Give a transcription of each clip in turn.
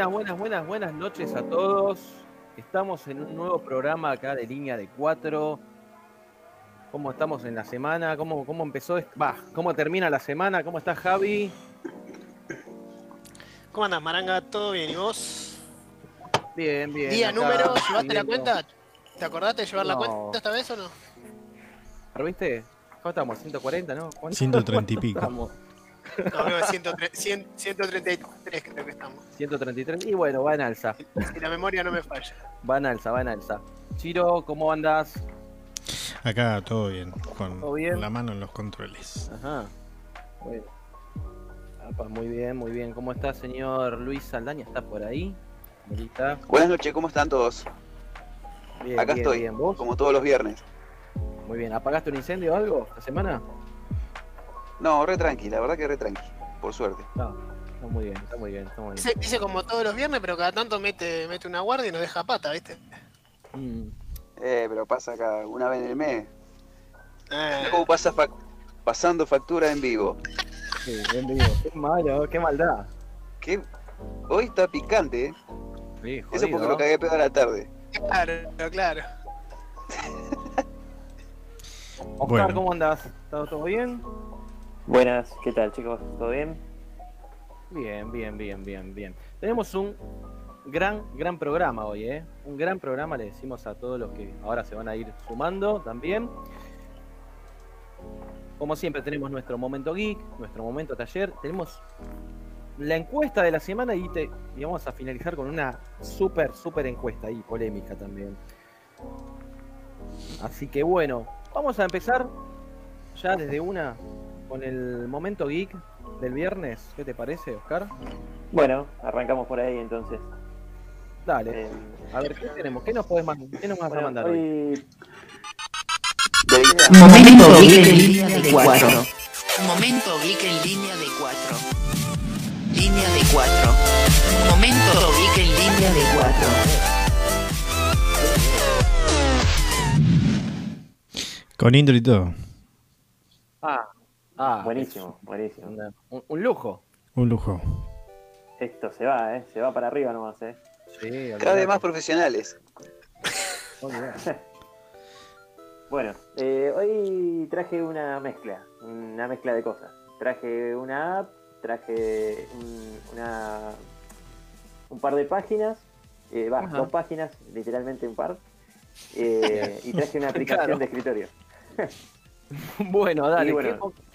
Buenas, buenas, buenas, buenas noches a todos. Estamos en un nuevo programa acá de línea de cuatro. ¿Cómo estamos en la semana? ¿Cómo, cómo empezó? Va, ¿cómo termina la semana? ¿Cómo estás, Javi? ¿Cómo andas, Maranga? ¿Todo bien? ¿Y vos? Bien, bien. Día, acá, número, ¿llevaste la cuenta? ¿Te acordaste de llevar la cuenta esta vez o no? ¿Pero viste? ¿Cómo estamos? ¿140, no? ¿Cuánto? 130 y pico. Estamos No, creo que 103 100 133 creo que estamos. 133. Y bueno, va en alza. Si la memoria no me falla. Va en alza, va en alza. Chiro, ¿cómo andas? Acá todo bien, con ¿Todo bien? la mano en los controles. Ajá. Bueno. Apa, muy bien, muy bien. ¿Cómo está, señor Luis Saldaña? ¿Está por ahí? Ahí está. Buenas noches, ¿cómo están todos? Bien, Acá bien, estoy, bien. ¿Vos? como todos los viernes. Muy bien. ¿Apagaste un incendio o algo esta semana? No, re tranqui, la verdad que re tranqui, por suerte. No. Está muy bien, está muy bien, está muy bien. Dice, dice como todos los viernes, pero cada tanto mete, mete una guardia y nos deja pata, ¿viste? Mm. Eh, pero pasa acá una vez en el mes. Eh, ¿Cómo pasa fac- pasando factura en vivo? Sí, bien vivo. Qué malo, qué maldad. ¿Qué? Hoy está picante, ¿eh? Sí, Eso jodido, porque ¿no? lo cagué pedo a la tarde. claro, claro. Oscar, Bueno. ¿cómo andás? ¿Todo, todo bien? Buenas, ¿qué tal chicos? ¿Todo bien? Bien, bien, bien, bien, bien. Tenemos un gran, gran programa hoy, ¿eh? Un gran programa, le decimos a todos los que ahora se van a ir sumando también. Como siempre tenemos nuestro momento geek, nuestro momento taller, tenemos la encuesta de la semana y, te, vamos a finalizar con una súper, súper encuesta y polémica también. Así que bueno, vamos a empezar ya desde una con el momento geek del viernes. ¿Qué te parece, Oscar? Bueno, arrancamos por ahí entonces. Dale, Eh, a ver, ¿qué tenemos? ¿Qué nos podés man- qué nos vas a mandar hoy? Momento Geek en línea de 4. Momento Geek en línea de 4. Línea de 4. Momento Geek en línea de 4. Con intro y todo. Ah, buenísimo, es buenísimo. un, un lujo. Un lujo. Esto se va, ¿eh? Se va para arriba nomás, ¿eh? Sí, Cada vez más profesionales. Bueno, eh, hoy traje una mezcla, una mezcla de cosas. Traje una app, traje un, una, un par de páginas, eh, va, Ajá. dos páginas, literalmente un par, eh, y traje una aplicación Claro. de escritorio. Bueno, dale, bueno. ¿qué-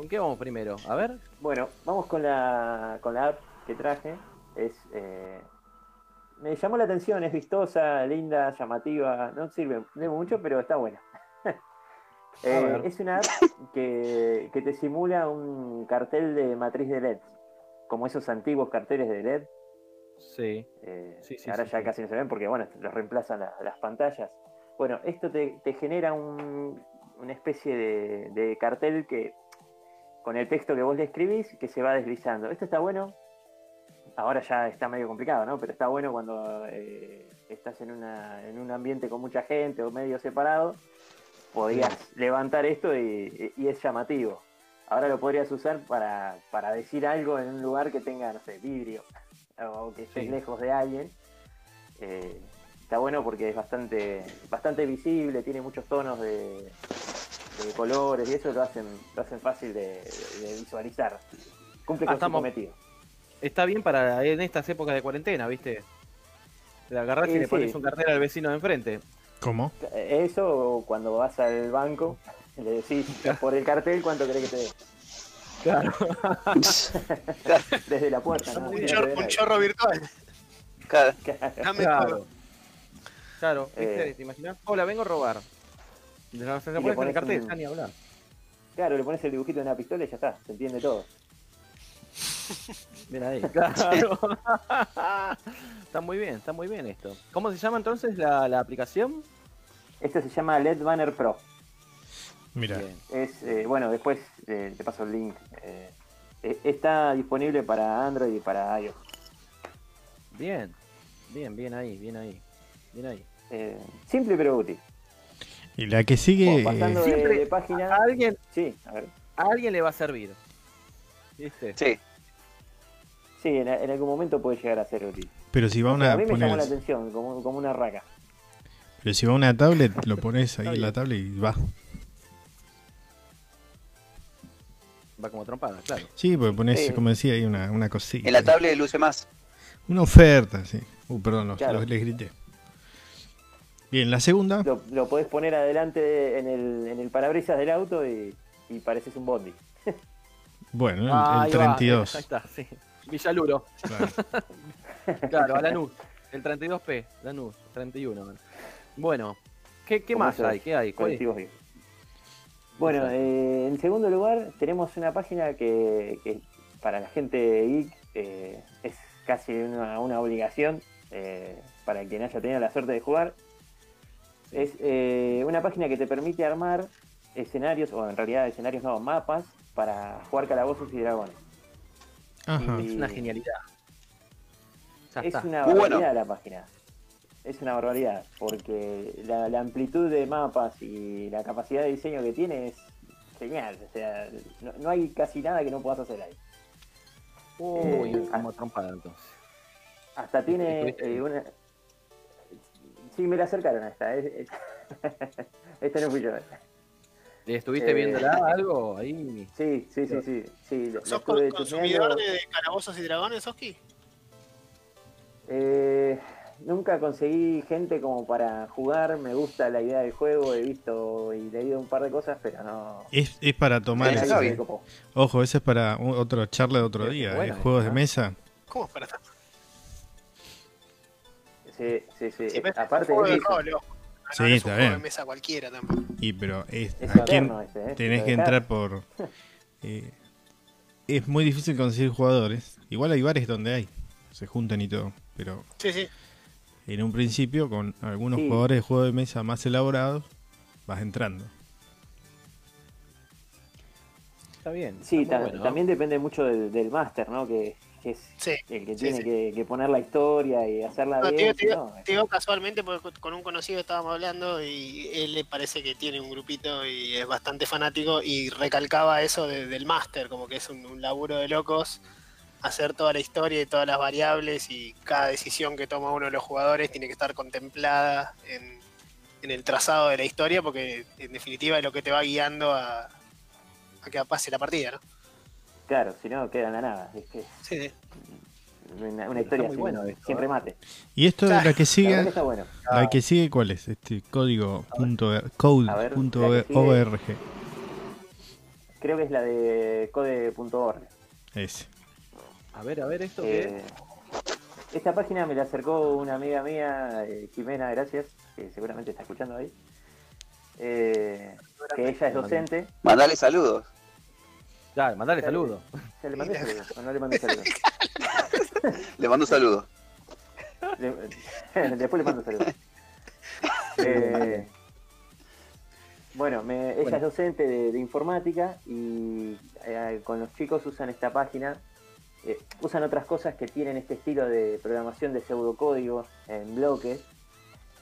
con, qué vamos primero? A ver. Bueno, vamos con la, con la app que traje. Es, eh, me llamó la atención, es vistosa, linda, llamativa. No sirve de mucho, pero está buena. Eh, es una app que, que te simula un cartel de matriz de LED, como esos antiguos carteles de LED. Sí. eh, Sí, sí, ahora sí, ya casi no se ven porque bueno, los reemplazan la- las pantallas. Bueno, esto te, te genera un- una especie de, de cartel que con el texto que vos le escribís que se va deslizando. Esto está bueno. Ahora ya está medio complicado, ¿no? Pero está bueno cuando eh, estás en, una, en un ambiente con mucha gente o medio separado. Podías levantar esto y, y es llamativo. Ahora lo podrías usar para, para decir algo en un lugar que tenga, no sé, vidrio o que estés Sí. lejos de alguien. Eh, está bueno porque es bastante, bastante visible, tiene muchos tonos de, de colores y eso lo hacen, lo hacen fácil de, visualizar. Cumple Ah, con estamos- su cometido. Está bien para en estas épocas de cuarentena, ¿viste? Le agarrás y le pones un cartel al vecino de enfrente. ¿Cómo? Eso cuando vas al banco, le decís por el cartel cuánto querés que te dé. Claro. Desde la puerta, ¿no? Un, chorro virtual. Dame Claro. todo. Claro, ¿viste? Eh. ¿Te imaginas? Hola, vengo a robar. Le pones cartel, un- ni hablar. Claro, le pones el dibujito de una pistola y ya está, se entiende todo. Ven ahí. Claro. está muy bien, está muy bien esto. ¿Cómo se llama entonces la, la aplicación? Esto se llama LED Banner Pro. Mira. Es, eh, bueno, después eh, te paso el link. Eh, eh, está disponible para Android y para iOS. Bien, bien, bien ahí, bien ahí. Bien ahí. Eh, simple pero útil. Y la que sigue. Pasando eh, de, Siempre- de página. A alguien, Sí, a ver. a alguien le va a servir. ¿Viste? Sí, Sí, en, en algún momento puede llegar a ser útil. Pero si va O sea, una, a mí me llamó la atención, como, como una raca. pero si va una tablet, lo pones ahí en la tablet y va. Va como trompada, claro. Sí, porque pones, Sí. como decía, ahí una, una cosita. En la tablet luce más. Una oferta, sí. Uh, perdón, los, Claro. los- les grité. Bien, la segunda. Lo, lo podés poner adelante en el, en el parabrisas del auto y, y pareces un bondi. Bueno, el, Ah, el ahí va, 32. Ahí está, sí. Villaluro. Claro. Claro, a Lanús. El 32P, Lanús, 31. Bueno, ¿qué, qué más hay? ¿Qué hay? ¿Cuál es? Bueno, eh, en segundo lugar tenemos una página que, que para la gente geek eh, es casi una, una obligación eh, para quien haya tenido la suerte de jugar. Es eh, una página que te permite armar escenarios, o en realidad escenarios no, mapas para jugar calabozos y dragones. Ajá. Es una genialidad. Ya Es está. una Muy bueno. barbaridad la página. Es una barbaridad, porque la, la amplitud de mapas y la capacidad de diseño que tiene es genial. O sea, no, no hay casi nada que no puedas hacer ahí. Uy, eh, como trompada entonces. Hasta tiene eh, una... Sí, me la acercaron a esta. Esta no fui yo. ¿Estuviste eh, viéndola algo ahí? Sí, sí, sí, sí. sí ¿Sos consumidor de calabozos y dragones, Oski? Eh, nunca conseguí gente como para jugar. Me gusta la idea del juego. He visto y leído un par de cosas, pero no. Es, es para tomar. Copó. Ojo, ese es para otro charla de otro día. buena eh, juegos de esa. mesa. ¿Cómo es para estar? Sí, sí, sí. Aparte de eso, rol. No, Sí, no es está un juego de bien. mesa cualquiera tampoco. Y pero es, es ¿a quién este, ¿eh? tenés que entrar por. eh, es muy difícil conseguir jugadores. Igual hay bares donde hay. Se juntan y todo. Pero Sí, sí. en un principio, con algunos Sí. jugadores de juego de mesa más elaborados, vas entrando. Está bien. Sí, está ta- muy bueno, ¿no? también depende mucho del, del máster, ¿no? Que, que es Sí. el que Sí, tiene sí. Que, que poner la historia y hacerla No, bien. te digo- no, te digo casualmente porque con un conocido estábamos hablando y él le parece que tiene un grupito y es bastante fanático y recalcaba eso de- del máster, como que es un, un laburo de locos hacer toda la historia y todas las variables y cada decisión que toma uno de los jugadores tiene que estar contemplada en, en el trazado de la historia porque en definitiva es lo que te va guiando a, a que pase la partida, ¿no? Claro, si no, queda en la nada. Es que Sí, sí. Una, historia sin, bueno esto, sin ¿eh? remate. Y esto de la que sigue. que está bueno. La que sigue, ¿cuál es? Este código punto er- code ver, punto org. Creo que es la de code.org. Ese. A ver, a ver, ¿esto qué es? Eh, esta página me la acercó una amiga mía, eh, Jimena, gracias, que seguramente está escuchando ahí. Eh, que ella es docente. Mandale saludos. Ya, mandale saludos. ¿Se le mandé saludos o no le mandé saludos? Le mando un saludo. Después le mando saludos. Eh, bueno, me- ella Bueno. es docente de, de informática y eh, con los chicos usan esta página. eh, usan otras cosas que tienen este estilo de programación de pseudocódigo en bloques.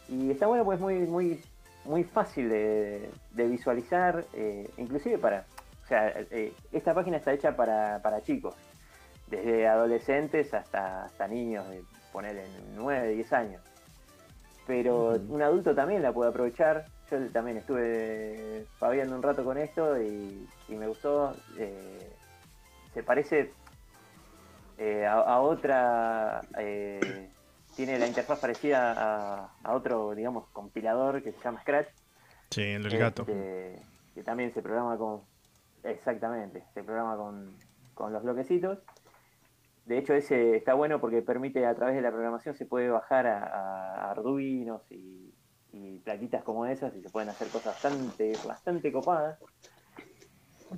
Y está bueno, pues muy, muy, muy fácil de, de visualizar, eh, inclusive para. O sea, esta página está hecha para, para chicos, desde adolescentes hasta, hasta niños de poner en 9, 10 años. Pero un adulto también la puede aprovechar. Yo también estuve paviando un rato con esto y, y me gustó. eh, se parece eh, a, a otra. eh, tiene la interfaz parecida a, a otro, digamos, compilador que se llama Scratch. Sí, el del gato. este, que también se programa con. Exactamente, se programa con, con los bloquecitos. De hecho, ese está bueno porque permite a través de la programación se puede bajar a, a Arduinos y, y plaquitas como esas y se pueden hacer cosas bastante, bastante copadas.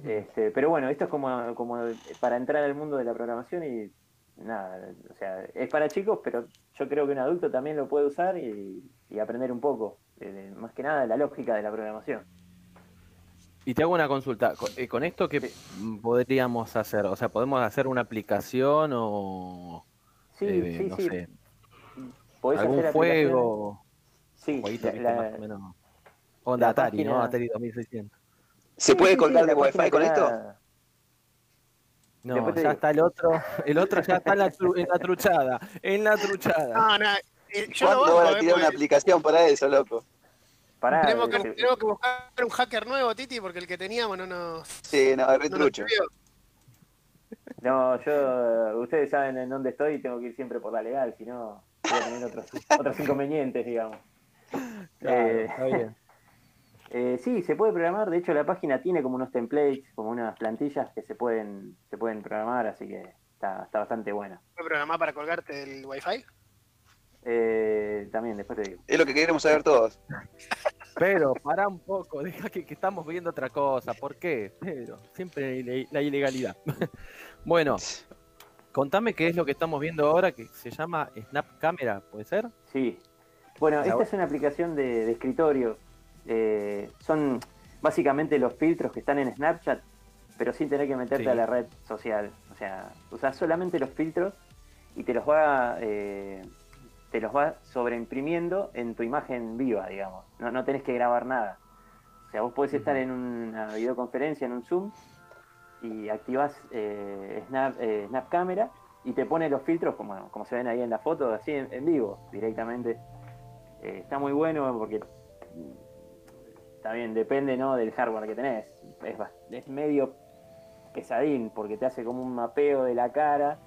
Este, pero bueno, esto es como, como para entrar al mundo de la programación y nada, o sea, es para chicos, pero yo creo que un adulto también lo puede usar y, y aprender un poco, de- más que nada la lógica de la programación. Y te hago una consulta. ¿Con, eh, con esto qué podríamos hacer? O sea, ¿podemos hacer una aplicación o Sí, eh, sí, no sí. sé, Podés algún hacer juego? Sí, Jueguito, la- más o menos. Onda la Atari, ¿no? página- Atari 2600. ¿Se Sí, puede sí, colgar sí, de Wi-Fi con esto? No, ya digo. está el otro. El otro ya está en la, tru- en la truchada. En la truchada. No, no, eh, yo lo ¿Cuándo van banco, a eh, tirar una aplicación para eso, loco? Pará, tenemos, que, eh, tenemos que buscar un hacker nuevo, Titi, porque el que teníamos no nos, Sí, no, retrucho. No, yo, ustedes saben en dónde estoy y tengo que ir siempre por la legal, si no voy a tener otros, otros inconvenientes, digamos. Claro, Eh, está bien. eh, sí, se puede programar, de hecho la página tiene como unos templates, como unas plantillas que se pueden, se pueden programar, así que está, está bastante buena. ¿Fue programado para colgarte el wifi? Eh, también, después te digo. Es lo que queremos saber todos. Pero pará un poco, deja que, que estamos viendo otra cosa. ¿Por qué? Pero siempre la ilegalidad. bueno, contame qué es lo que estamos viendo ahora que se llama Snap Camera, ¿puede ser? Sí. Bueno, La esta es una aplicación de, de escritorio. Eh, son básicamente los filtros que están en Snapchat, pero sin tener que meterte Sí. a la red social. O sea, usas solamente los filtros y te los va eh, te los va sobreimprimiendo en tu imagen viva, digamos. No, no tenés que grabar nada. O sea, vos podés estar en una videoconferencia, en un Zoom, y activás eh, Snap, eh, Snap Camera y te pone los filtros como, como se ven ahí en la foto, así en, en vivo, directamente. Eh, está muy bueno porque mm, está bien, depende ¿no? del hardware que tenés. Es, es medio pesadín porque te hace como un mapeo de la cara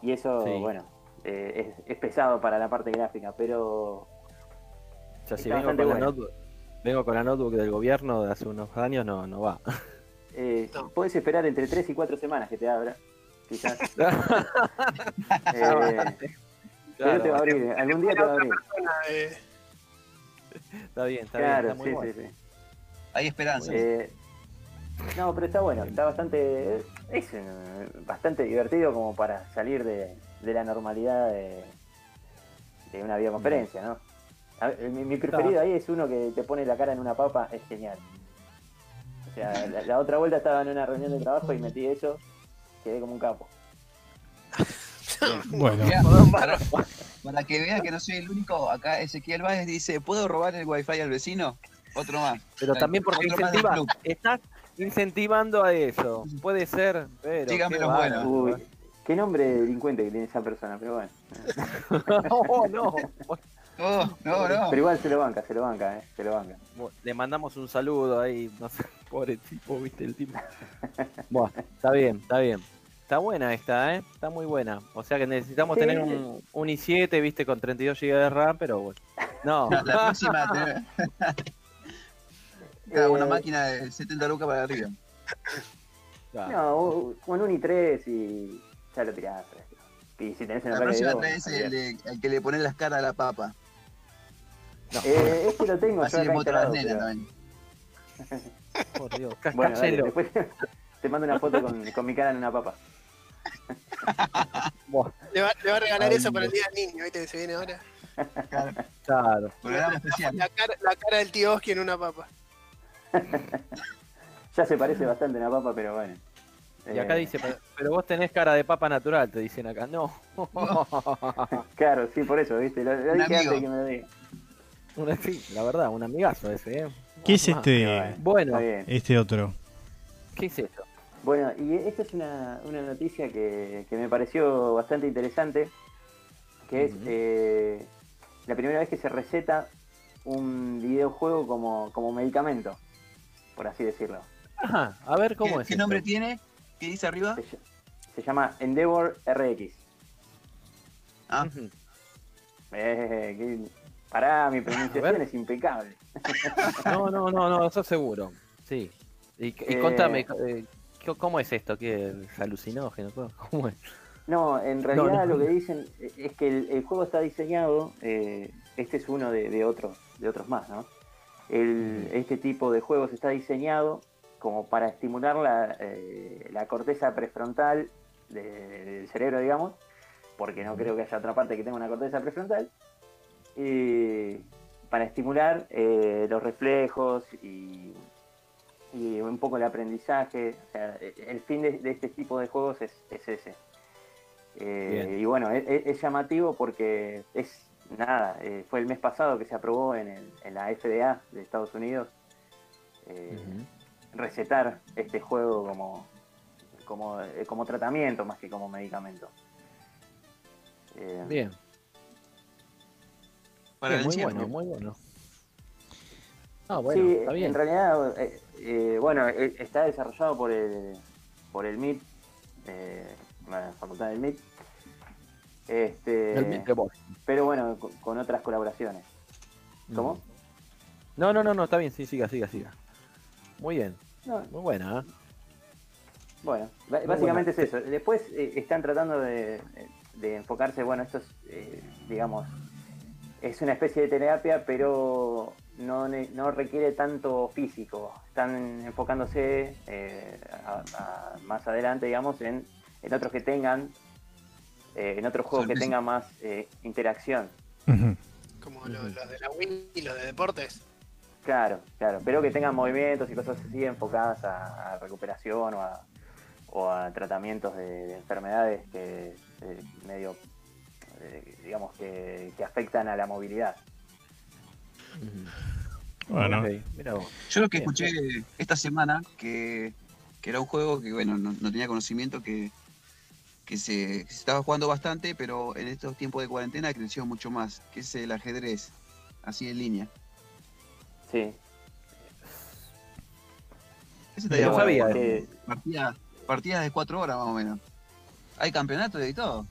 y eso, Sí. bueno, eh, es, es pesado para la parte gráfica, pero O sea, si vengo con, la bueno. notebook, vengo con la notebook del gobierno de hace unos años, no, no va. eh, No. puedes esperar entre 3 y 4 semanas que te abra. Quizás. Claro, Eh, pero te va a abrir, algún día te va a abrir. Persona Está bien, está Claro, bien, está muy sí, bueno. sí, sí. Hay esperanza. Eh, no, pero está bueno, está bastante. Es bastante divertido como para salir de, de la normalidad de, de una videoconferencia, ¿no? A mi, mi preferido ahí es uno que te pone la cara en una papa, es genial. O sea, la, la otra vuelta estaba en una reunión de trabajo y metí eso, quedé como un capo. Bueno, para, para que vean que no soy el único, acá Ezequiel Báez dice, ¿puedo robar el wifi al vecino? Otro más. Pero también porque incentiva, estás incentivando a eso. Puede ser, pero. Dígame lo. Uy, qué nombre de delincuente que tiene esa persona, pero bueno. no, no. Oh, no, no. Pero igual se lo banca, se lo banca, eh, se lo banca. Bueno, Le mandamos un saludo ahí, no sé, pobre tipo, viste el tipo. Bueno, está bien, está bien. Está buena esta, ¿eh? Está muy buena. O sea que necesitamos Sí. tener un, un i7, viste, con 32 GB de RAM, pero bueno. No, La, la próxima, te- cada una Eh, máquina de 70 lucas para arriba. No, con un i3 y ya lo tirás. fresco. Y si tenés una La placa de dos, traes el, de- el que le pones las caras a la papa. Eh, este lo tengo Así yo acá las también. por Dios. Bueno, dale, después te mando una foto con, con mi cara en una papa. Le va, le va a regalar Ay, eso para el día del niño, ¿viste? Que se viene ahora. Claro. Programa especial. La cara, la cara del tío Oski en una papa. Ya se parece bastante a una papa, pero bueno. Y acá Eh, dice, pero, vos tenés cara de papa natural, te dicen acá. No. Claro, sí, por eso, ¿viste? Lo, dije antes que me lo diga. Una- sí, la verdad, un amigazo ese, ¿eh? ¿qué es este, Bueno, Está bien. este otro? ¿qué es esto? Bueno, y esta es una, una noticia que, que me pareció bastante interesante, que es eh, la primera vez que se receta un videojuego como, como medicamento, por así decirlo. Ajá, a ver cómo ¿Qué, es. qué esto? nombre tiene? ¿Qué dice arriba? Se, ll- se llama Endeavor RX. Ah. Eh, que- pará, mi pronunciación es impecable. No, no, no, no, eso seguro. Sí. Y, y Eh, contame, eh, ¿qué- ¿cómo es esto? ¿Qué es alucinógeno? ¿Cómo es? No, en realidad no. lo que dicen es que el, el juego está diseñado, eh, este es uno de, de otros, de otros más, ¿no? El- este tipo de juegos está diseñado como para estimular la, eh, la corteza prefrontal de- del cerebro, digamos, porque no creo que haya otra parte que tenga una corteza prefrontal, y para estimular eh, los reflejos y, y un poco el aprendizaje. O sea, el fin de, de este tipo de juegos es, es ese. Eh, y bueno, es, es- es llamativo porque es nada, fue el mes pasado que se aprobó en, el- en la FDA de Estados Unidos recetar este juego como como, eh, como tratamiento más que como medicamento. Eh, Bien, Para el muy bueno, muy bueno. Ah, bueno, sí, está bien. en realidad, eh, eh, bueno, eh, está desarrollado por el, por el MIT, eh, la facultad del MIT. Este, El the Box. pero bueno, con, con otras colaboraciones. ¿Cómo? No, no, no, no, está bien, sí, siga, siga, siga. Muy bien, No, muy buena, ¿eh? Bueno, Muy básicamente buena. es eso. Después eh, están tratando de, de enfocarse, bueno, esto es, eh, digamos, es una especie de terapia, pero no, ne- no requiere tanto físico. Están enfocándose eh, a- a- más adelante, digamos, en, en otros que tengan, eh, en otros juegos que tengan más eh, interacción. Como lo- los de la Wii y los de deportes. Claro, claro, pero que tengan movimientos y cosas así enfocadas a, a recuperación o a, o a tratamientos de, de enfermedades que eh, medio, eh, digamos, que, que afectan a la movilidad. Bueno, Ok, mira vos. Yo lo que Bien, escuché esta semana, que, que era un juego que, bueno, no, no tenía conocimiento, que, que se, que se estaba jugando bastante, pero en estos tiempos de cuarentena creció mucho más, que es el ajedrez, así en línea. Sí, Ese Pero estaría no bueno, sabía porque eso. partida- partidas de cuatro horas más o menos. Hay campeonatos y todo.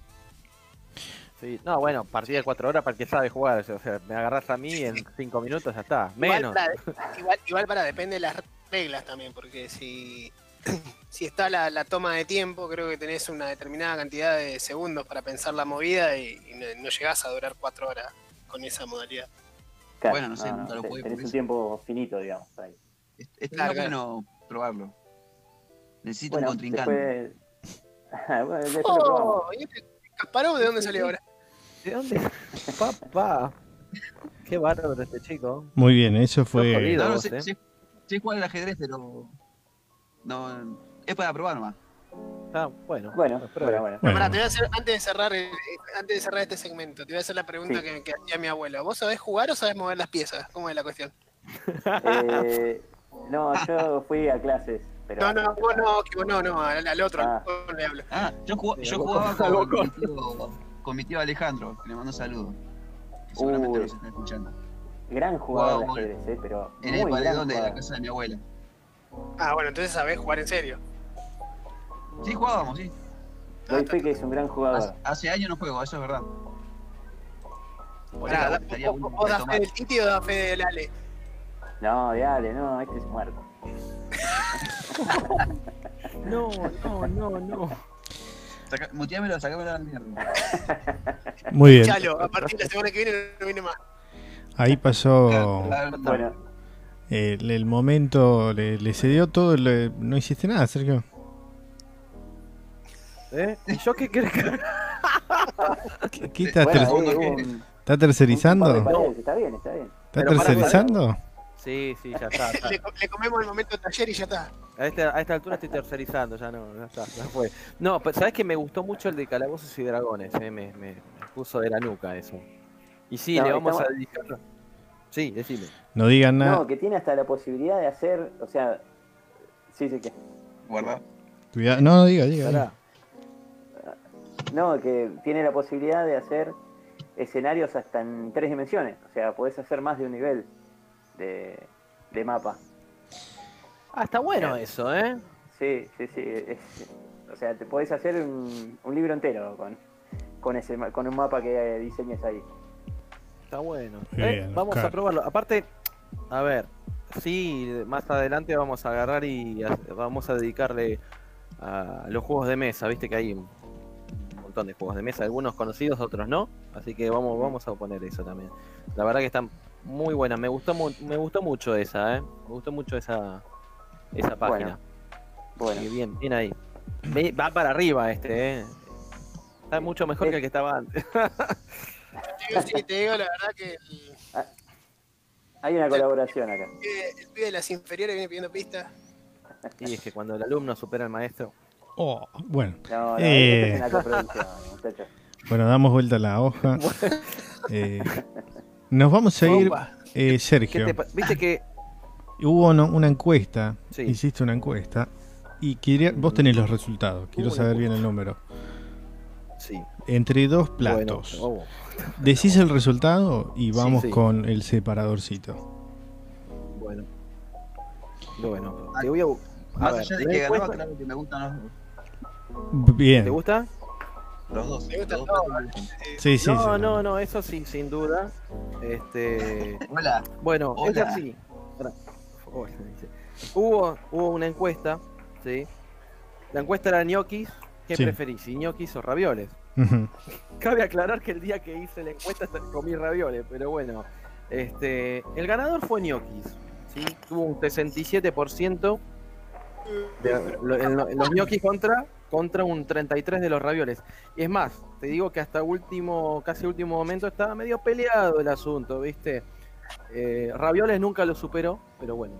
Sí. No, bueno, partida de cuatro horas para el que sabe jugar. O sea, me agarras a mí en cinco minutos, ya está. Menos. Igual para, igual, igual para depende de las reglas también, porque si, si está la, la toma de tiempo, creo que tenés una determinada cantidad de segundos para pensar la movida y, y no, no llegás a durar cuatro horas con esa modalidad. Claro, Bueno, no sé, nunca lo jugué Tenés un eso. tiempo finito, digamos. Ahí. Claro, claro. bueno probarlo. Necesito Bueno, un contrincante. después, bueno, después. Oh, ¿y este Kasparov de dónde salió ahora? ¿De dónde? Papá. Qué bárbaro este chico. muy bien, eso fue. jodido. No, no, vos, sé, eh. sé- sé jugar al ajedrez, pero. No. Es para probar nomás. Ah, bueno. Bueno, pero- bueno, bueno. Bueno. Pará, te voy a hacer, antes de cerrar el- antes de cerrar este segmento, te voy a hacer la pregunta Sí. que, que hacía mi abuela. ¿Vos sabés jugar o sabés mover las piezas? ¿Cómo es la cuestión? Eh, no, yo fui a clases. Pero No, no, vos no, que vos no, no, al, al otro, Ah. le hablo. Ah, yo, jugaba- yo con- mi tío, con mi tío Alejandro, que le mando un saludo. Que seguramente Uy. nos está escuchando. Gran jugador Jugaba de ajedrez, eh, pero En muy el paredón de la casa de mi abuela. Ah, bueno, entonces sabés jugar en serio. Sí, jugábamos, sí. Doy fe que es un gran Hace, jugador. hace años no juego, eso es verdad. Pará, da- das retomar. fe del Titi o das fe del Ale. No, dale, no, este es muerto. No, no, no, no. Saca, muteámelo, sacámelo a la mierda. Muy bien. Chalo, a partir de la semana que viene no viene más. Ahí pasó Bueno, el, el momento, le, le cedió todo. le- no hiciste nada, Sergio. ¿Eh? ¿Y yo qué crees que.? ¿Qué, qué estás, bueno, ter- un- de tercerizando? Está bien, está bien. ¿Estás Pero para- tercerizando? Sí, sí, ya está. está. Le, le comemos el momento taller y ya está. A, esta, a esta altura estoy tercerizando, ya no, ya está, ya fue. No, pero sabes que me gustó mucho el de Calabozos y Dragones, eh? me, me, me puso de la nuca eso. Y sí, No, le vamos estamos- a dedicar. Sí, decime. No digan nada. No, que tiene hasta la posibilidad de hacer, o sea, sí, sí que. Guarda. Cuidado. No, diga, diga. No, que tiene la posibilidad de hacer escenarios hasta en tres dimensiones. O sea, podés hacer más de un nivel de, de mapa. Ah, está bueno eso, ¿eh? Sí, sí, sí. es- o sea, te podés hacer un, un libro entero con, con, ese, con un mapa que diseñes ahí. Está bueno. Bien, Eh, vamos a probarlo. Aparte, a ver, sí, más adelante vamos a agarrar y a- vamos a dedicarle a los juegos de mesa. Viste que hay montón de juegos de mesa, algunos conocidos, otros no. Así que vamos, vamos a poner eso también. La verdad que están muy buenas. Me gustó, me gustó mucho esa, ¿eh? Me gustó mucho esa, esa página. Bueno, bien, bien ahí. Va para arriba este, ¿eh? Está mucho mejor que el que estaba antes. Te digo, sí, te digo la verdad que el, hay una colaboración acá. el pibe de las inferiores viene pidiendo pistas. Y es que cuando el alumno supera al maestro. Oh, bueno, No, no, Eh. es una bueno, damos vuelta a la hoja. Eh, nos vamos a ir, eh, ¿Qué Sergio. te Viste que Hubo una, una encuesta, Sí. hiciste una encuesta, Y quería, vos tenés los resultados, quiero saber bien el número. Sí. Entre dos Bueno, platos. oh, Decís el resultado y vamos sí. con el separadorcito. bueno. Bueno, te voy a. bu- A Más ver, allá de que ganaba, encuesta- claro que me gustan los, Bien. ¿Te gusta? los dos. Platos me gustan. Sí, sí, no, sí. no, no, eso sí, sin duda. Este. Hola. Bueno, es Hola. dice. Hubo, hubo una encuesta, ¿sí? La encuesta era ñoquis. ¿Qué Sí. preferís, si ñoquis o ravioles? Cabe aclarar que el día que hice la encuesta comí ravioles, pero bueno. Este, el ganador fue ñoquis, ¿sí? Tuvo un 67% de lo- en lo- en los ñoquis contra, contra un 33% de los ravioles. Y es más, te digo que hasta último, casi último momento estaba medio peleado el asunto, ¿viste? Eh, ravioles nunca lo superó, pero bueno.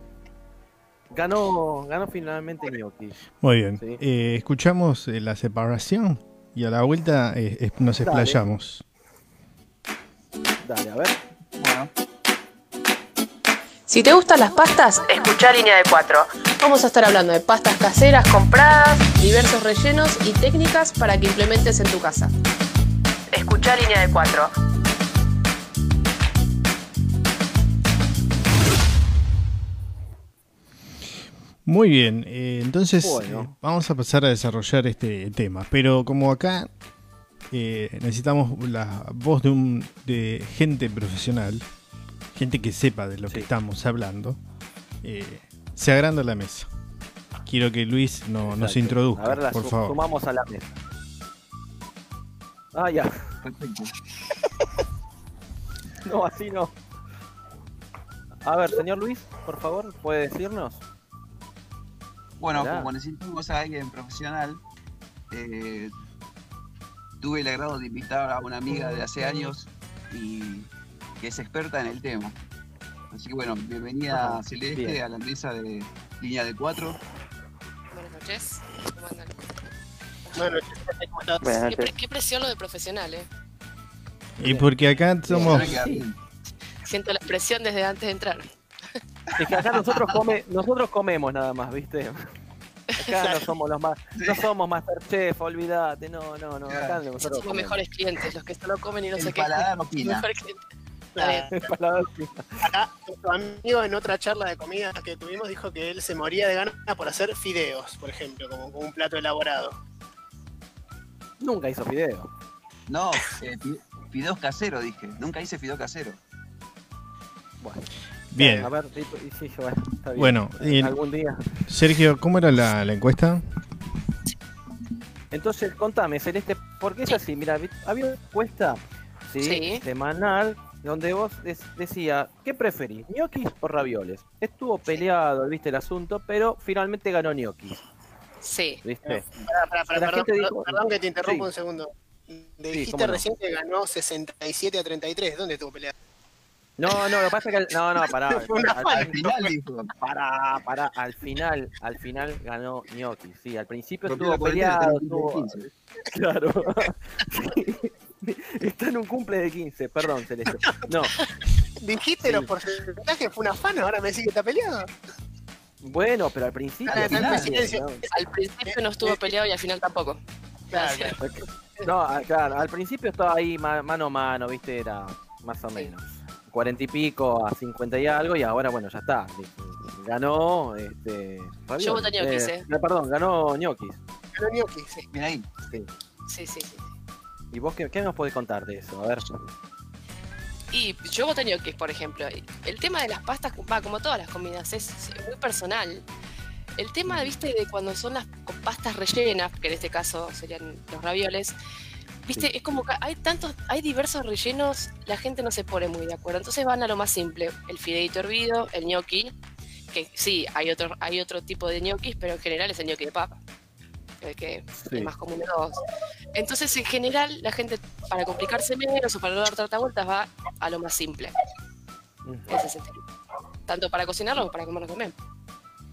Ganó, ganó finalmente ñoquis. Muy bien. Sí. Eh, escuchamos eh, la separación y a la vuelta eh, eh, nos Dale. explayamos. Dale, a ver. Bueno, Si te gustan las pastas, escucha Línea de 4. Vamos a estar hablando de pastas caseras compradas, diversos rellenos y técnicas para que implementes en tu casa. Escucha Línea de 4. Muy bien, eh, entonces Bueno. eh, vamos a pasar a desarrollar este tema. Pero como acá eh, necesitamos la voz de, un, de gente profesional, gente que sepa de lo que estamos hablando, eh, se agranda la mesa. Quiero que Luis no, nos introduzca, A ver, la por su- favor. sumamos a la mesa. Ah, ya. perfecto. No, así no. A ver, señor Luis, por favor, ¿puede decirnos? Bueno, Hola. como necesitamos a alguien profesional, eh, tuve el agrado de invitar a una amiga de hace años y que es experta en el tema. Así que bueno, bienvenida Ajá, Celeste bien. a la mesa de línea de cuatro. Buenas noches. ¿Cómo andan? Bueno, ¿cómo estás? Buenas Qué, noches. qué presión lo de profesional, eh. Y porque acá somos... Siento la presión desde antes de entrar. Es que acá nosotros come, nosotros comemos nada más, ¿viste? Acá no somos los más, no somos Masterchef, olvídate, no, no, no, acá Claro. nosotros Somos comemos. mejores clientes, los que solo comen y no El sé qué. paladar opina. Acá, tu amigo en otra charla de comida que tuvimos dijo que él se moría de ganas por hacer fideos, por ejemplo, como, como un plato elaborado. Nunca hizo. No, eh, fi- fideos caseros dije. Nunca hice fideo casero. Bueno, Bien. a ver, sí, sí, bueno, está bien. Bueno, y- algún día. Sergio, ¿cómo era la, la encuesta? Entonces, contame, Celeste, porque es así, mira, había una encuesta ¿sí? Sí. semanal donde vos des- decía, ¿qué preferís, ñoquis o ravioles? Estuvo peleado, viste el asunto, pero finalmente ganó ñoquis, Sí. ¿viste? Pará, pará, pará, La perdón, gente perdón, dijo- perdón que te interrumpo Sí. un segundo. Sí, dijiste no. recién que ganó 67 a 33. ¿Dónde estuvo peleado? No, no, lo que pasa es que, no, no, pará, al, Al al- final dijo. pará, pará, al final, al final ganó ñoquis, sí, al principio estuvo peleado, tenía un estuvo, 15. claro, Sí. está en un cumple de 15, perdón, Celeste, no, Dijiste Sí. los porcentajes, fue una fan, ahora me decís que está peleado. bueno, pero al principio, ¿no? Al principio no estuvo peleado y al final tampoco. Claro, claro. No, ah, claro, al principio estaba ahí ma- mano a mano, viste, era más o menos. 40 y pico a 50 y algo, y ahora, bueno, ya está. Ganó, este. Yo voté ñoquis, Eh, eh. Perdón, ganó ñoquis. Ganó Gnocchi, sí. Bien ahí. Sí, sí, sí. sí. ¿Y vos qué, qué nos podés contar de eso? A ver. Y yo voté ñoquis, por ejemplo. El tema de las pastas, va, como todas las comidas, es muy personal. El tema, viste, de cuando son las pastas rellenas, que en este caso serían los ravioles, viste, Sí. es como que hay tantos, hay diversos rellenos, la gente no se pone muy de acuerdo. Entonces van a lo más simple, el fideito hervido, el ñoqui, que sí, hay otro, hay otro tipo de ñoquis, pero en general es el ñoqui de papa. El que Sí. el más común de todos. Entonces, en general, la gente, para complicarse menos o para no dar tanta vueltas, va a lo más simple, ese sentido. Tanto para cocinarlo como para comerlo también.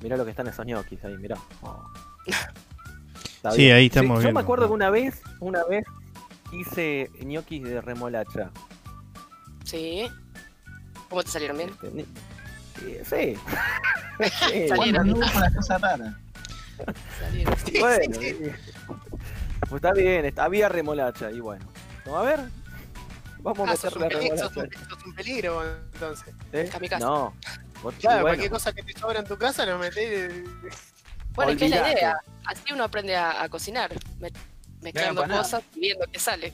Mirá lo que están esos ñoquis ahí, mirá. Oh. Está Sí, bien. ahí estamos Yo viendo. me acuerdo que una vez, una vez hice ñoquis de remolacha. Sí. ¿Cómo te salieron bien? Este, Sí. Sí, Salieron. Cuando no con las cosas raras. Salieron. Sí, Bueno, sí, sí. eh, pues está bien, está, había remolacha y bueno. Vamos a ver. Vamos a Ah, sos un, meterle peligro, sos remolacha. un- sos un peligro, entonces. ¿Eh? Kamikaze. No. Vos- Claro, bueno, cualquier cosa que te sobra en tu casa lo metés. Bueno, es que es la idea. Así uno aprende a, a cocinar, me- mezclando cosas y viendo qué sale.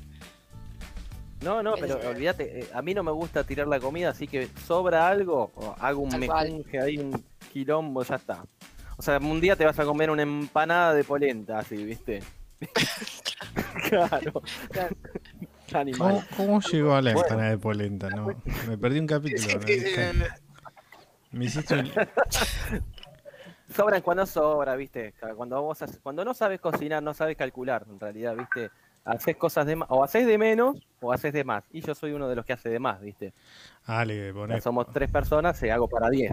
No, no, pero olvídate, eh, a mí no me gusta tirar la comida, así que sobra algo, o hago un Tal cual. mejunje ahí, un quilombo, ya está. O sea, un día te vas a comer una empanada de polenta, así, ¿viste? claro. ¿Cómo, cómo llegó a la Bueno. empanada de polenta? No, me perdí un capítulo. ¿no? Eh, Me hiciste un... Sobran cuando sobra, ¿viste? Cuando vos haces- cuando no sabes cocinar, no sabes calcular, en realidad, ¿viste? Haces cosas de más, o haces de menos o haces de más. Y yo soy uno de los que hace de más, ¿viste? Ah, le ponés. somos tres personas, se hago para diez.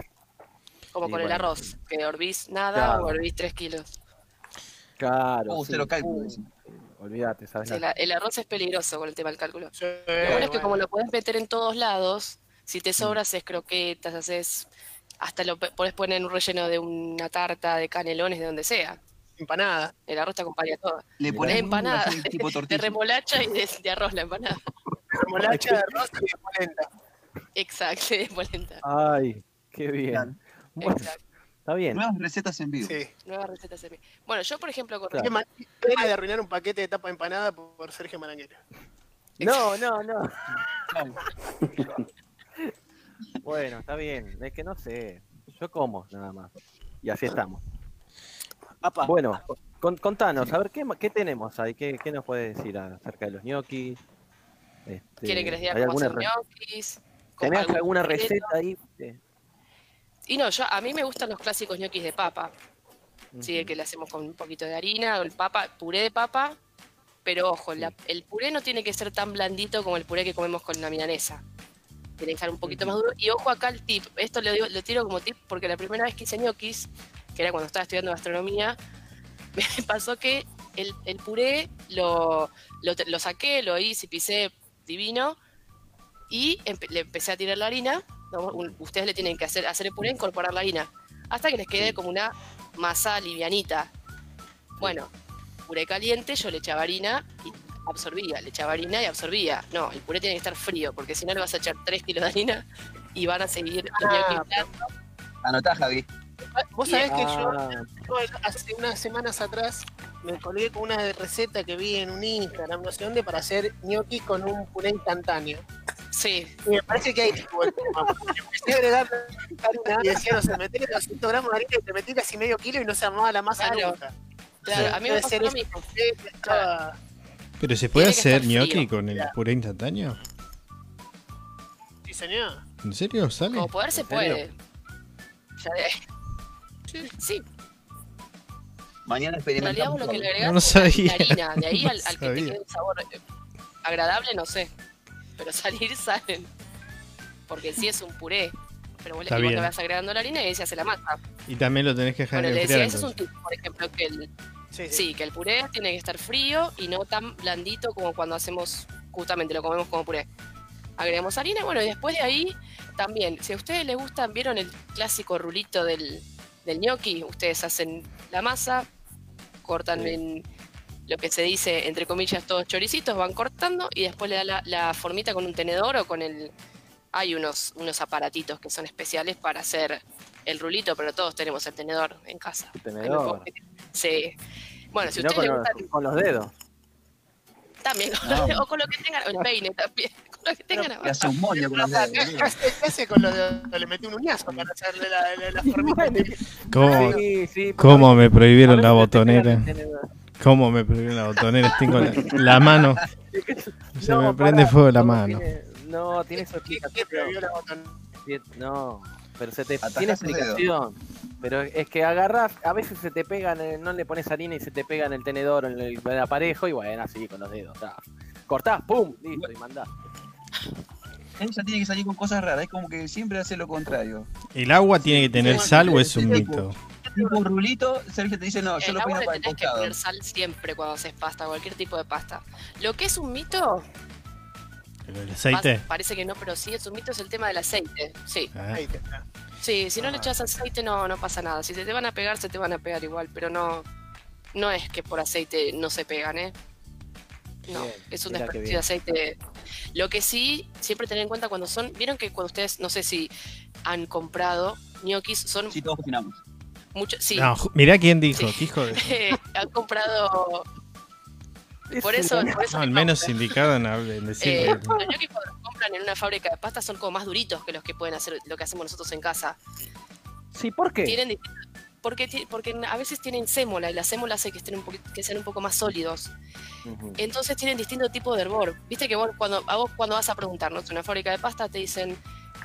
Como con el arroz, que hervís nada Claro. o hervís 3 kilos. Claro. Uh, sí. cero cálculo. Uh, olvídate, ¿sabes? Sí, la- el arroz es peligroso con el tema del cálculo. sí, Lo bueno es que como lo puedes meter en todos lados, si Mm. te sobra haces croquetas, haces hasta lo podés poner en un relleno de una tarta, de canelones, de donde sea. Empanada. El arroz te acompaña todo. Le pones empanada, tipo de remolacha y de, de arroz la empanada. Remolacha de arroz y de polenta. Exacto, de polenta. Ay, qué bien. Bueno, Exacto. está bien. Nuevas recetas en vivo. Sí. Nuevas recetas de mí. Bueno, yo por ejemplo con Claro. Manera de arruinar un paquete de tapa de empanada por, Sergio Maranguero. No, no, no. Bueno, está bien. Es que no sé. Yo como, nada más. Y así estamos. Apa. Bueno, con- contanos, a ver, ¿qué, ma- qué tenemos ahí? ¿Qué, qué nos puedes decir acerca de los ñoquis? Este, quieren que les diga ¿hay cómo alguna hacer con ¿Tenés algún alguna receta ahí? Y no, yo a mí me gustan los clásicos ñoquis de papa. Sí, ujú. que le hacemos con un poquito de harina, o el papa, puré de papa, pero ojo, Sí. la- el puré no tiene que ser tan blandito como el puré que comemos con la milanesa. Tiene que estar un poquito más duro. Y ojo acá el tip, esto lo, digo, lo tiro como tip porque la primera vez que hice ñoquis, que era cuando estaba estudiando gastronomía, me pasó que el, el puré lo, lo, lo saqué, lo hice, pisé divino y empe- le empecé a tirar la harina. ¿No? Un- Ustedes le tienen que hacer, hacer el puré, incorporar la harina, hasta que les quede como una masa livianita. Bueno, puré caliente, yo le echaba harina y absorbía, le echaba harina y absorbía. No, el puré tiene que estar frío, porque si no le vas a echar 3 kilos de harina y van a seguir Ah. Anotá, Javi. Vos sabés que yo Ah, yo hace unas semanas atrás me colgué con una receta que vi en un Instagram, no sé dónde, para hacer gnocchi con un puré instantáneo. Sí, Y me parece que ahí estuvo el tema. Empecé a agregar harina y decía, no sé, metés 200 gramos de harina y te metí casi medio kilo y no se armaba la masa Claro. nunca. claro, Sí, a mí me pasó lo mismo. Estaba- ¿Pero se puede hacer gnocchi con el Ya. puré instantáneo? Sí, señor. ¿En serio? ¿Sale? Como poder se puede. Ya de- Sí, Mañana experimentamos. lo que le No lo es sabía. la harina, de ahí No al, al que te quede un sabor agradable, no sé. Pero salir salen. Porque sí es un puré. Pero vos le, igual le vas agregando la harina y se hace la masa. Y también lo tenés que dejar Bueno, le enfriar. decía, ese es un tip, por ejemplo, que el, Sí, sí. sí, que el puré tiene que estar frío y no tan blandito como cuando hacemos, justamente lo comemos como puré. Agregamos harina, bueno, y después de ahí también, si a ustedes les gustan, vieron el clásico rulito del, del gnocchi, ustedes hacen la masa, cortan Sí. en lo que se dice, entre comillas, todos choricitos, van cortando y después le da la, la formita con un tenedor o con el... Hay unos, unos aparatitos que son especiales para hacer el rulito, pero todos tenemos el tenedor en casa. Me tenedor. Sí. Bueno, si Si no, ustedes con los, gustan con los dedos. también, con No. lo- o con lo que tengan, o el peine también, con lo que tengan Le con los ¿Qué dedos. hace, qué hace con metí un uñazo para hacerle la, la, la formita. ¿Cómo, Sí, sí, pero cómo me prohibieron la botonera? ¿Cómo me la botonera? Tengo la, la mano. Se No, me prende fuego la no, mano. tiene- no, tiene su ¿Qué, qué explicación. No, pero se te tiene explicación. Pero es que agarras, a veces se te pega, en el- no le pones harina y se te pega en el tenedor, en el, en el aparejo, y bueno, así con los dedos. Cortás, pum, listo, y mandás. Ella tiene que salir con cosas raras. Es como que siempre hace lo contrario. ¿El agua tiene que tener Sí, sal o es un mito? Tipo un rulito, Sergio te dice, no, yo El lo pongo para el que poner sal siempre cuando haces pasta, cualquier tipo de pasta. Lo que es un mito, ¿El aceite? pa- parece que no, pero sí es un mito, es el tema del aceite. Sí. Está. Sí, si no le Ah. echas aceite no, no pasa nada. Si se te van a pegar, se te van a pegar igual, pero no, no es que por aceite no se pegan, ¿eh? No, Bien, es un desperdicio de aceite. Lo que sí, siempre tener en cuenta cuando son, vieron que cuando ustedes, no sé si han comprado ñoquis, son Sí, todos cocinamos. Muchos, sí, No, mirá quién dijo, Sí. hijo de... han comprado, por Es eso, por eso No, al me menos compran. indicado en, en decir Eh, que- los ñoquis compran en una fábrica de pasta son como más duritos que los que pueden hacer lo que hacemos nosotros en casa. Sí, ¿por qué? tienen porque, porque a veces tienen sémola y la sémola hace que estén un poquito, que sean un poco más sólidos. Entonces tienen distinto tipo de hervor. Viste que vos cuando, a vos cuando vas a preguntarnos en una fábrica de pasta te dicen,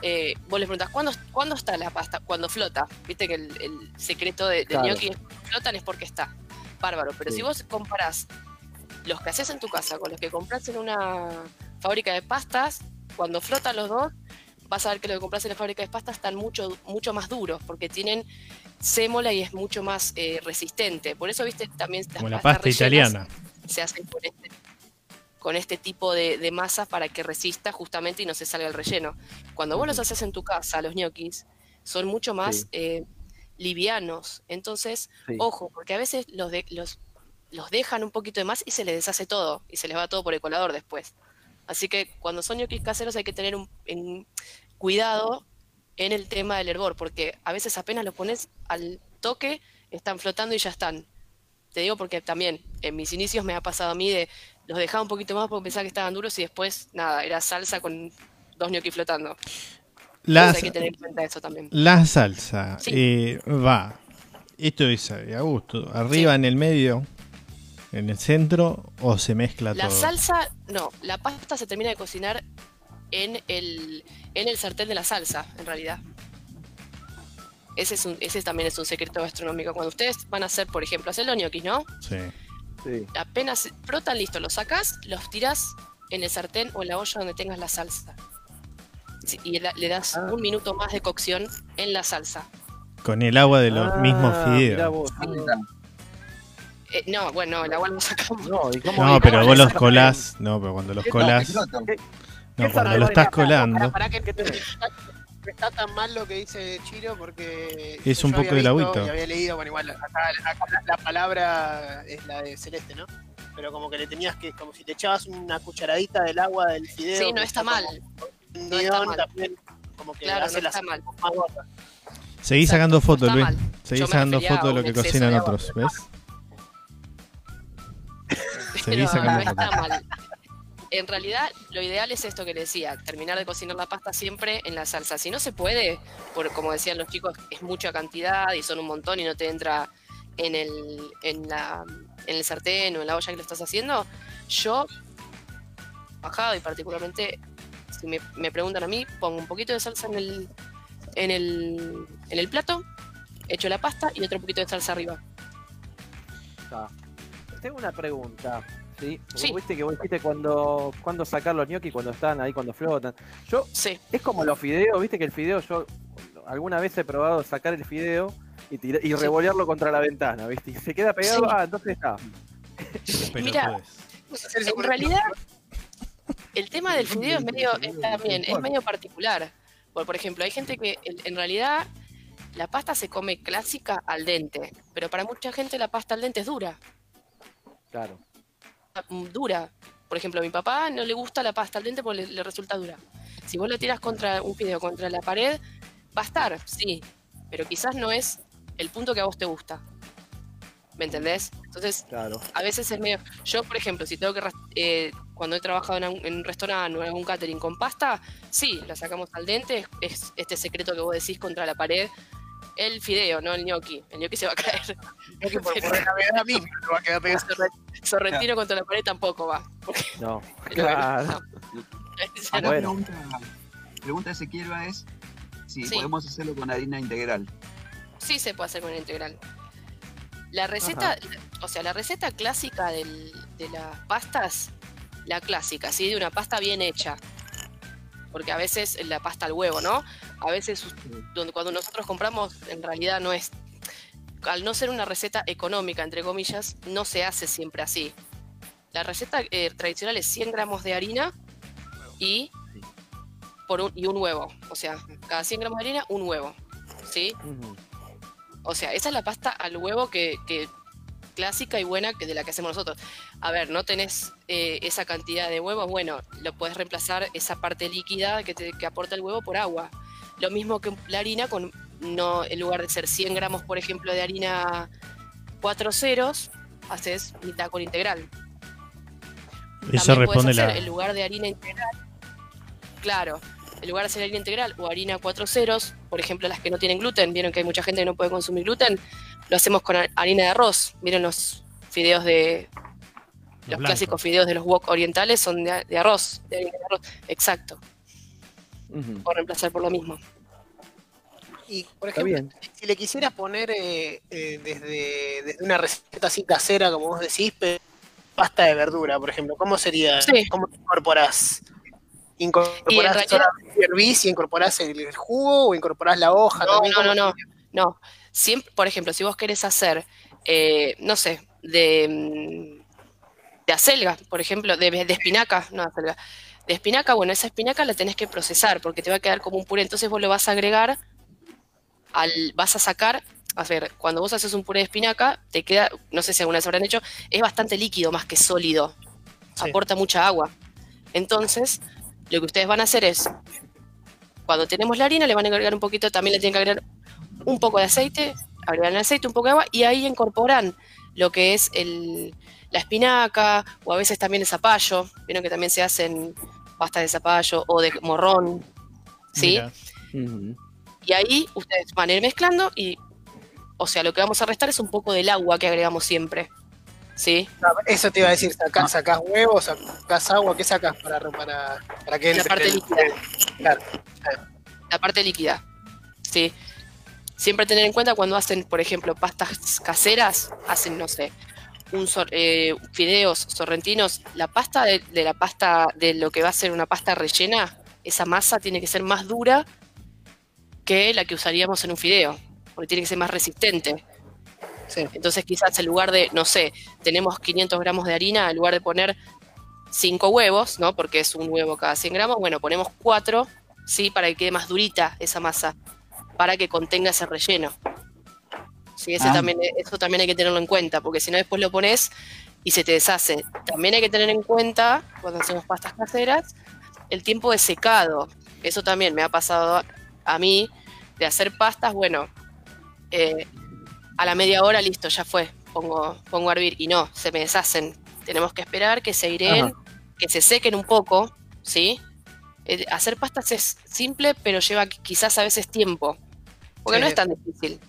eh, vos les preguntas, ¿cuándo, ¿cuándo está la pasta? Cuando flota. Viste que el, el secreto de, del Claro. gnocchi es que flotan es porque está. Bárbaro. Pero Sí. si vos comparás los que haces en tu casa con los que compras en una fábrica de pastas, cuando flotan los dos, vas a ver que lo que compras en la fábrica de pastas están mucho, mucho más duros, porque tienen sémola y es mucho más eh, resistente. Por eso, viste, también las como la pastas pasta rellenas italiana. se hacen con este, con este tipo de, de masa para que resista justamente y no se salga el relleno. Cuando vos los haces en tu casa, los ñoquis, son mucho más Sí. eh, livianos. Entonces, Sí. ojo, porque a veces los, de, los, los dejan un poquito de más y se les deshace todo y se les va todo por el colador después. Así que cuando son ñoquis caseros hay que tener un en- cuidado en el tema del hervor, porque a veces apenas los pones al toque, están flotando y ya están. Te digo porque también en mis inicios me ha pasado a mí de los dejaba un poquito más porque pensaba que estaban duros y después nada, era salsa con dos ñoquis flotando. La, hay que tener en cuenta eso también. la salsa Sí. eh, va. Esto es a gusto. Arriba en el medio, en el centro, o se mezcla La todo. salsa, no, la pasta se termina de cocinar en el, en el sartén de la salsa, en realidad. Ese, es un, ese también es un secreto gastronómico. Cuando ustedes van a hacer, por ejemplo, hacer los ñoquis, ¿no? Sí. Sí. Apenas frotan, listo, los sacas, los tiras en el sartén o en la olla donde tengas la salsa. Sí, y la- le das Ah. un minuto más de cocción en la salsa. Con el agua de los Ah, mismos fideos. vos. Eh, no, bueno, el agua lo sacamos. No, ¿y cómo- No, pero vos los colás. No, pero cuando los ¿Qué colás. No, No, ¿Qué cuando lo estás Para, colando. para que ¿Qué te- está tan mal lo que dice Chiro porque Es un poco agüito. y había leído, bueno, igual acá, acá la, la palabra es la de celeste, ¿no? Pero como que le tenías que, como si te echabas una cucharadita del agua del fideo. Sí, no está mal. como un No está mal. también como que Claro, hace no las está mal. más gordas. Seguí Exacto, sacando fotos, Luis. mal. Seguí Yo me sacando fotos de lo que cocinan de otros, ¿ves? Seguí Pero no sacando está fotos. En realidad, lo ideal es esto que le decía, terminar de cocinar la pasta siempre en la salsa. Si no se puede, por, como decían los chicos, es mucha cantidad y son un montón y no te entra en el, en la, en el sartén o en la olla que lo estás haciendo, yo, bajado y particularmente, si me, preguntan a mí, pongo un poquito de salsa en el, en el, en el plato, echo la pasta y otro poquito de salsa arriba. Tengo una pregunta. ¿Sí? Porque Sí. Viste que vos dijiste cuando, cuando sacar los gnocchi cuando están ahí, cuando flotan. Yo, Sí, es como los fideos, viste que el fideo, yo alguna vez he probado sacar el fideo y, tira- y revolearlo contra la ventana, viste. Y se queda pegado, Sí. ah, entonces está. Mira. En realidad, el tema del fideo es medio, es también, es medio particular. Por, por ejemplo, hay gente que en realidad la pasta se come clásica al dente, pero para mucha gente la pasta al dente es dura, Claro. Dura. Por ejemplo, a mi papá no le gusta la pasta al dente porque le, le resulta dura. Si vos la tiras contra un fideo contra la pared, va a estar, sí, pero quizás no es el punto que a vos te gusta. ¿Me entendés? Entonces, Claro. a veces es medio. Yo, por ejemplo, si tengo que. eh, cuando he trabajado en un, en un restaurante o en algún catering con pasta, sí, la sacamos al dente. Es, es este secreto que vos decís contra la pared. El fideo, no el gnocchi. El gnocchi se va a caer. Es que por, la gravedad misma no va a quedar pegado. Sorre- Sorrentino contra la pared tampoco va. No. Claro. bueno, no. Bueno. pregunta, pregunta Ezequielba es si Sí. podemos hacerlo con harina integral. Sí se puede hacer con el integral. La receta, o sea, la receta clásica del- de las pastas, la clásica, ¿sí? De una pasta bien hecha. Porque a veces la pasta al huevo, ¿no? A veces cuando nosotros compramos, en realidad no es. Al no ser una receta económica, entre comillas, no se hace siempre así. La receta eh, tradicional es 100 gramos de harina y, por un, y un huevo. O sea, cada 100 gramos de harina, un huevo. ¿sí? O sea, esa es la pasta al huevo que, que clásica y buena que de la que hacemos nosotros. A ver, no tenés eh, esa cantidad de huevos, bueno, lo puedes reemplazar esa parte líquida que, te, que aporta el huevo por agua. Lo mismo que la harina, con no en lugar de ser 100 gramos, por ejemplo, de harina 4 ceros, haces mitad con integral. Eso responde hacer, la. en lugar de harina integral, claro, en lugar de hacer harina integral o harina cuatro ceros, por ejemplo las que no tienen gluten, vieron que hay mucha gente que no puede consumir gluten, lo hacemos con har- harina de arroz. Miren los fideos de los clásicos fideos de los wok orientales son de, de arroz, de harina de arroz. Exacto, Por reemplazar por lo mismo. Y, por ejemplo, si le quisieras poner eh, eh, desde, desde una receta así casera, como vos decís, pero pasta de verdura, por ejemplo, ¿cómo sería? Sí. ¿Cómo te incorporás? ¿Incorporás Y realidad- hervís y incorporás el, el jugo o incorporás la hoja? No, también? no, ¿Cómo no, no. siempre, por ejemplo, si vos querés hacer, eh, no sé, de, mm, de acelga, por ejemplo, de, de espinaca, no de acelga, de espinaca, bueno, esa espinaca la tenés que procesar porque te va a quedar como un puré, entonces vos lo vas a agregar, al, vas a sacar, a ver, cuando vos haces un puré de espinaca, te queda, no sé si alguna vez habrán hecho, es bastante líquido más que sólido, Sí. aporta mucha agua. Entonces, lo que ustedes van a hacer es, cuando tenemos la harina, le van a agregar un poquito, también le tienen que agregar un poco de aceite, agregan el aceite, un poco de agua y ahí incorporan lo que es el, la espinaca o a veces también el zapallo. Vieron que también se hacen pasta de zapallo o de morrón. ¿Sí? Y ahí ustedes van a ir mezclando y, o sea, lo que vamos a restar es un poco del agua que agregamos siempre. ¿Sí? Eso te iba a decir, sacás, sacás huevos, sacás agua, ¿qué sacás para, para, para que La parte el- líquida. Claro. La parte líquida. ¿Sí? Siempre tener en cuenta cuando hacen, por ejemplo, pastas caseras, hacen, no sé, un sor- eh, fideos sorrentinos, la pasta de, de la pasta de lo que va a ser una pasta rellena, esa masa tiene que ser más dura que la que usaríamos en un fideo, porque tiene que ser más resistente. Sí. Entonces quizás en lugar de, no sé, tenemos 500 gramos de harina, en lugar de poner 5 huevos, ¿no? Porque es un huevo cada 100 gramos, bueno, ponemos 4, ¿sí? Para que quede más durita esa masa, para que contenga ese relleno. Sí, ese Ah. también, eso también hay que tenerlo en cuenta, porque si no después lo pones y se te deshace. También hay que tener en cuenta, cuando hacemos pastas caseras, el tiempo de secado. Eso también me ha pasado a mí, de hacer pastas, bueno, eh, a la media hora, listo, ya fue, pongo, pongo a hervir. Y no, se me deshacen. Tenemos que esperar que se Ajá. que se sequen un poco, ¿sí? Eh, hacer pastas es simple, pero lleva qui- quizás a veces tiempo, porque Sí. no es tan difícil.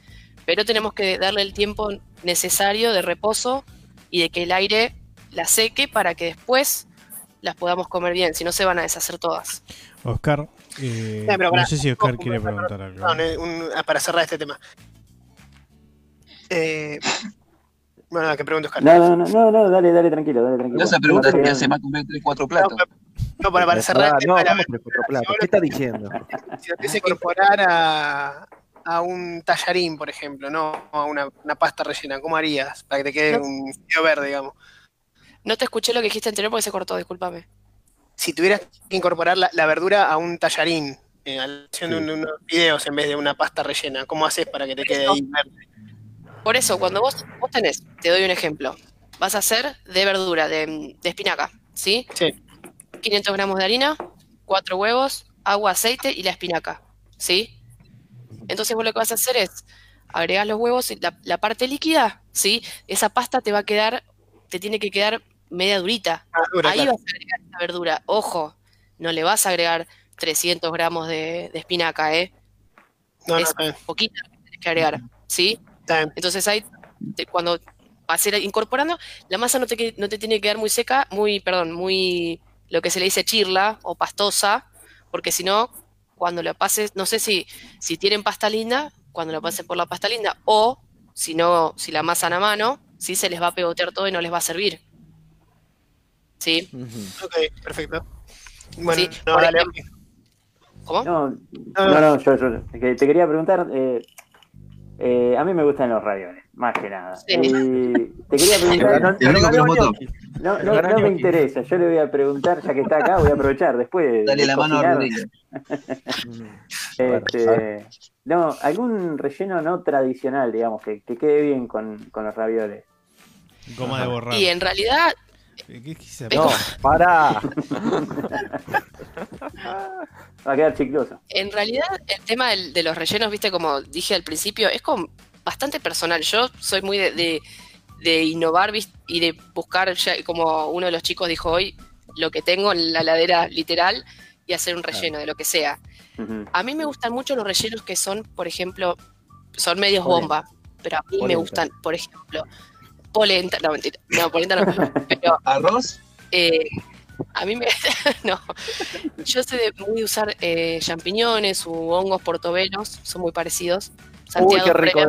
Pero tenemos que darle el tiempo necesario de reposo y de que el aire las seque para que después las podamos comer bien, si no se van a deshacer todas. Oscar, eh, pero no sé si Oscar quiere preguntar algo. Un- ah, para cerrar este tema. Eh, bueno, que pregunto Oscar. No, no, no, no, no, dale, dale, tranquilo, dale, tranquilo. No esa pregunta quedan- hace más comer 3, 4 platos. No, para, cerrar el Ah, tema no, plato. ¿Qué está diciendo? Si que incorporar a, a un tallarín, por ejemplo, no a una, una pasta rellena, ¿cómo harías? Para que te quede No. un fideo verde, digamos. No te escuché lo que dijiste anterior porque se cortó, discúlpame. Si tuvieras que incorporar la, la verdura a un tallarín, eh, a la acción de, un- de unos videos en vez de una pasta rellena, ¿cómo haces para que te quede ahí verde? Por eso, cuando vos, vos tenés, te doy un ejemplo, vas a hacer de verdura, de, de espinaca, ¿sí? Sí. 500 gramos de harina, 4 huevos, agua, aceite y la espinaca, ¿sí? Entonces vos lo que vas a hacer es agregar los huevos y la, la parte líquida, ¿sí? Esa pasta te va a quedar, te tiene que quedar media durita. Ah, dura, Ahí claro. vas a agregar esa verdura. Ojo, no le vas a agregar 300 gramos de, de espinaca, ¿eh? No, no, es está bien, poquita que tienes que agregar, ¿sí? Entonces ahí, te- cuando vas a ir incorporando, la masa no te, no te tiene que quedar muy seca, muy, perdón, muy, lo que se le dice chirla o pastosa, porque si no, cuando la pases, no sé si, si tienen pasta linda, cuando la pasen por la pasta linda, o si no, si la amasan a mano, sí se les va a pegotear todo y no les va a servir. ¿Sí? Ok, perfecto. Bueno, Sí, no, por dale, ejemplo. ¿Cómo? No, no, no, yo, yo te quería preguntar. eh, eh, a mí me gustan los ravioles, más que nada. Sí. Y te quería preguntar. No, no, me interesa, yo le voy a preguntar, ya que está acá, voy a aprovechar después. de- Dale de la mano a. Rodrigo. Este, no, algún relleno no tradicional, digamos, que, que quede bien con, con los ravioles. Goma de borrar. Y en realidad, ¿Qué quise No, pará. Va a quedar chicloso. en realidad el tema del- de los rellenos, viste, como dije al principio, es como bastante personal. Yo soy muy de, de- de innovar ¿viste? y de buscar, ya, como uno de los chicos dijo hoy, lo que tengo en la ladera literal y hacer un relleno de lo que sea. Ujú. A mí me gustan mucho los rellenos que son, por ejemplo, son medios Polenta. bomba, pero a mí me Polenta. gustan, por ejemplo, polenta, no mentira, no, polenta no, pero ¿Arroz? eh, a mí me, no, yo soy de muy usar eh, champiñones u hongos portobelos, son muy parecidos, Uy, salteados qué rico.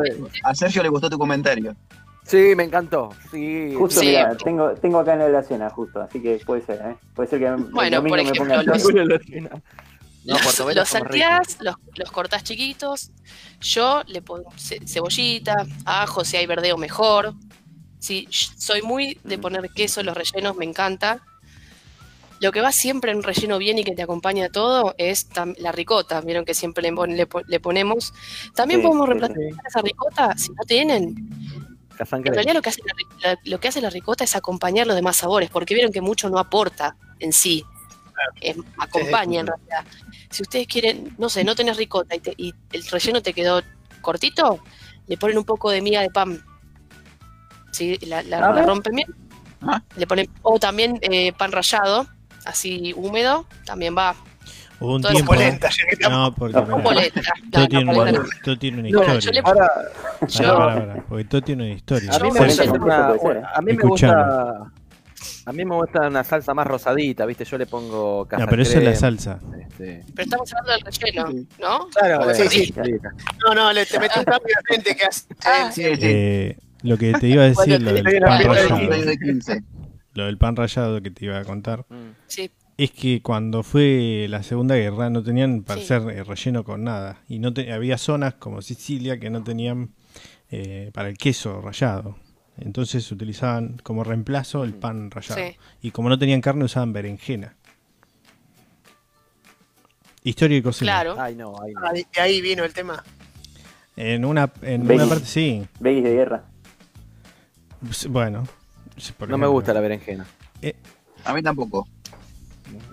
A Sergio le gustó tu comentario. Sí, me encantó. Sí. Justo, Sí. mirá, tengo, tengo acá en la cena, justo, así que puede ser, ¿eh? Puede ser que el Bueno, domingo por me ejemplo, los- No, Los, los son salteás, los, los cortás chiquitos. Yo le pongo ce- cebollita, ajo, si hay verdeo mejor. Sí, soy muy de poner queso en los rellenos, me encanta. Lo que va siempre en relleno bien y que te acompaña a todo es la ricota. Vieron que siempre le, pon- le po- le ponemos. También Sí, podemos reemplazar sí. esa ricota si no tienen. En realidad lo que, hace la, lo que hace la ricota es acompañar los demás sabores, porque vieron que mucho no aporta en sí. Acompaña en realidad. Si ustedes quieren, no sé, no tenés ricota y, te- y el relleno te quedó cortito, le ponen un poco de miga de pan. ¿Sí? La, la- la rompen bien. Ah. Le ponen, o también eh, pan rallado, así húmedo, también va. Hubo un Todo tiempo. polenta. No, porque No, mirá, O polenta. todo, No, tiene no, una, no. todo tiene una No, historia. yo le- Ahora, Yo- pará, pará, porque todo tiene una historia. a mí me gusta a mí me gusta a mí me gusta una salsa más rosadita, ¿viste? Yo le pongo No, pero eso es la salsa. este. Pero estamos hablando del relleno, ¿no? Claro, Sí, sí. No, no, le, te metí un cambio de frente que hace. Ah. Sí, sí. Eh, lo que te iba a decir, lo del pan rallado, premio de 15. lo del pan rallado que te iba a contar, Mm. Sí, es que cuando fue la Segunda Guerra no tenían para Sí. hacer eh, relleno con nada. Y no te- había zonas como Sicilia que no tenían eh, para el queso rallado. Entonces utilizaban como reemplazo el pan rallado. sí. Y como no tenían carne usaban berenjena. Historia y cocina. Claro. Ay, no, ay, no. Ahí, ahí vino el tema. En una, en una parte sí. Veggies de guerra. Bueno. No me gusta la berenjena. A mí tampoco.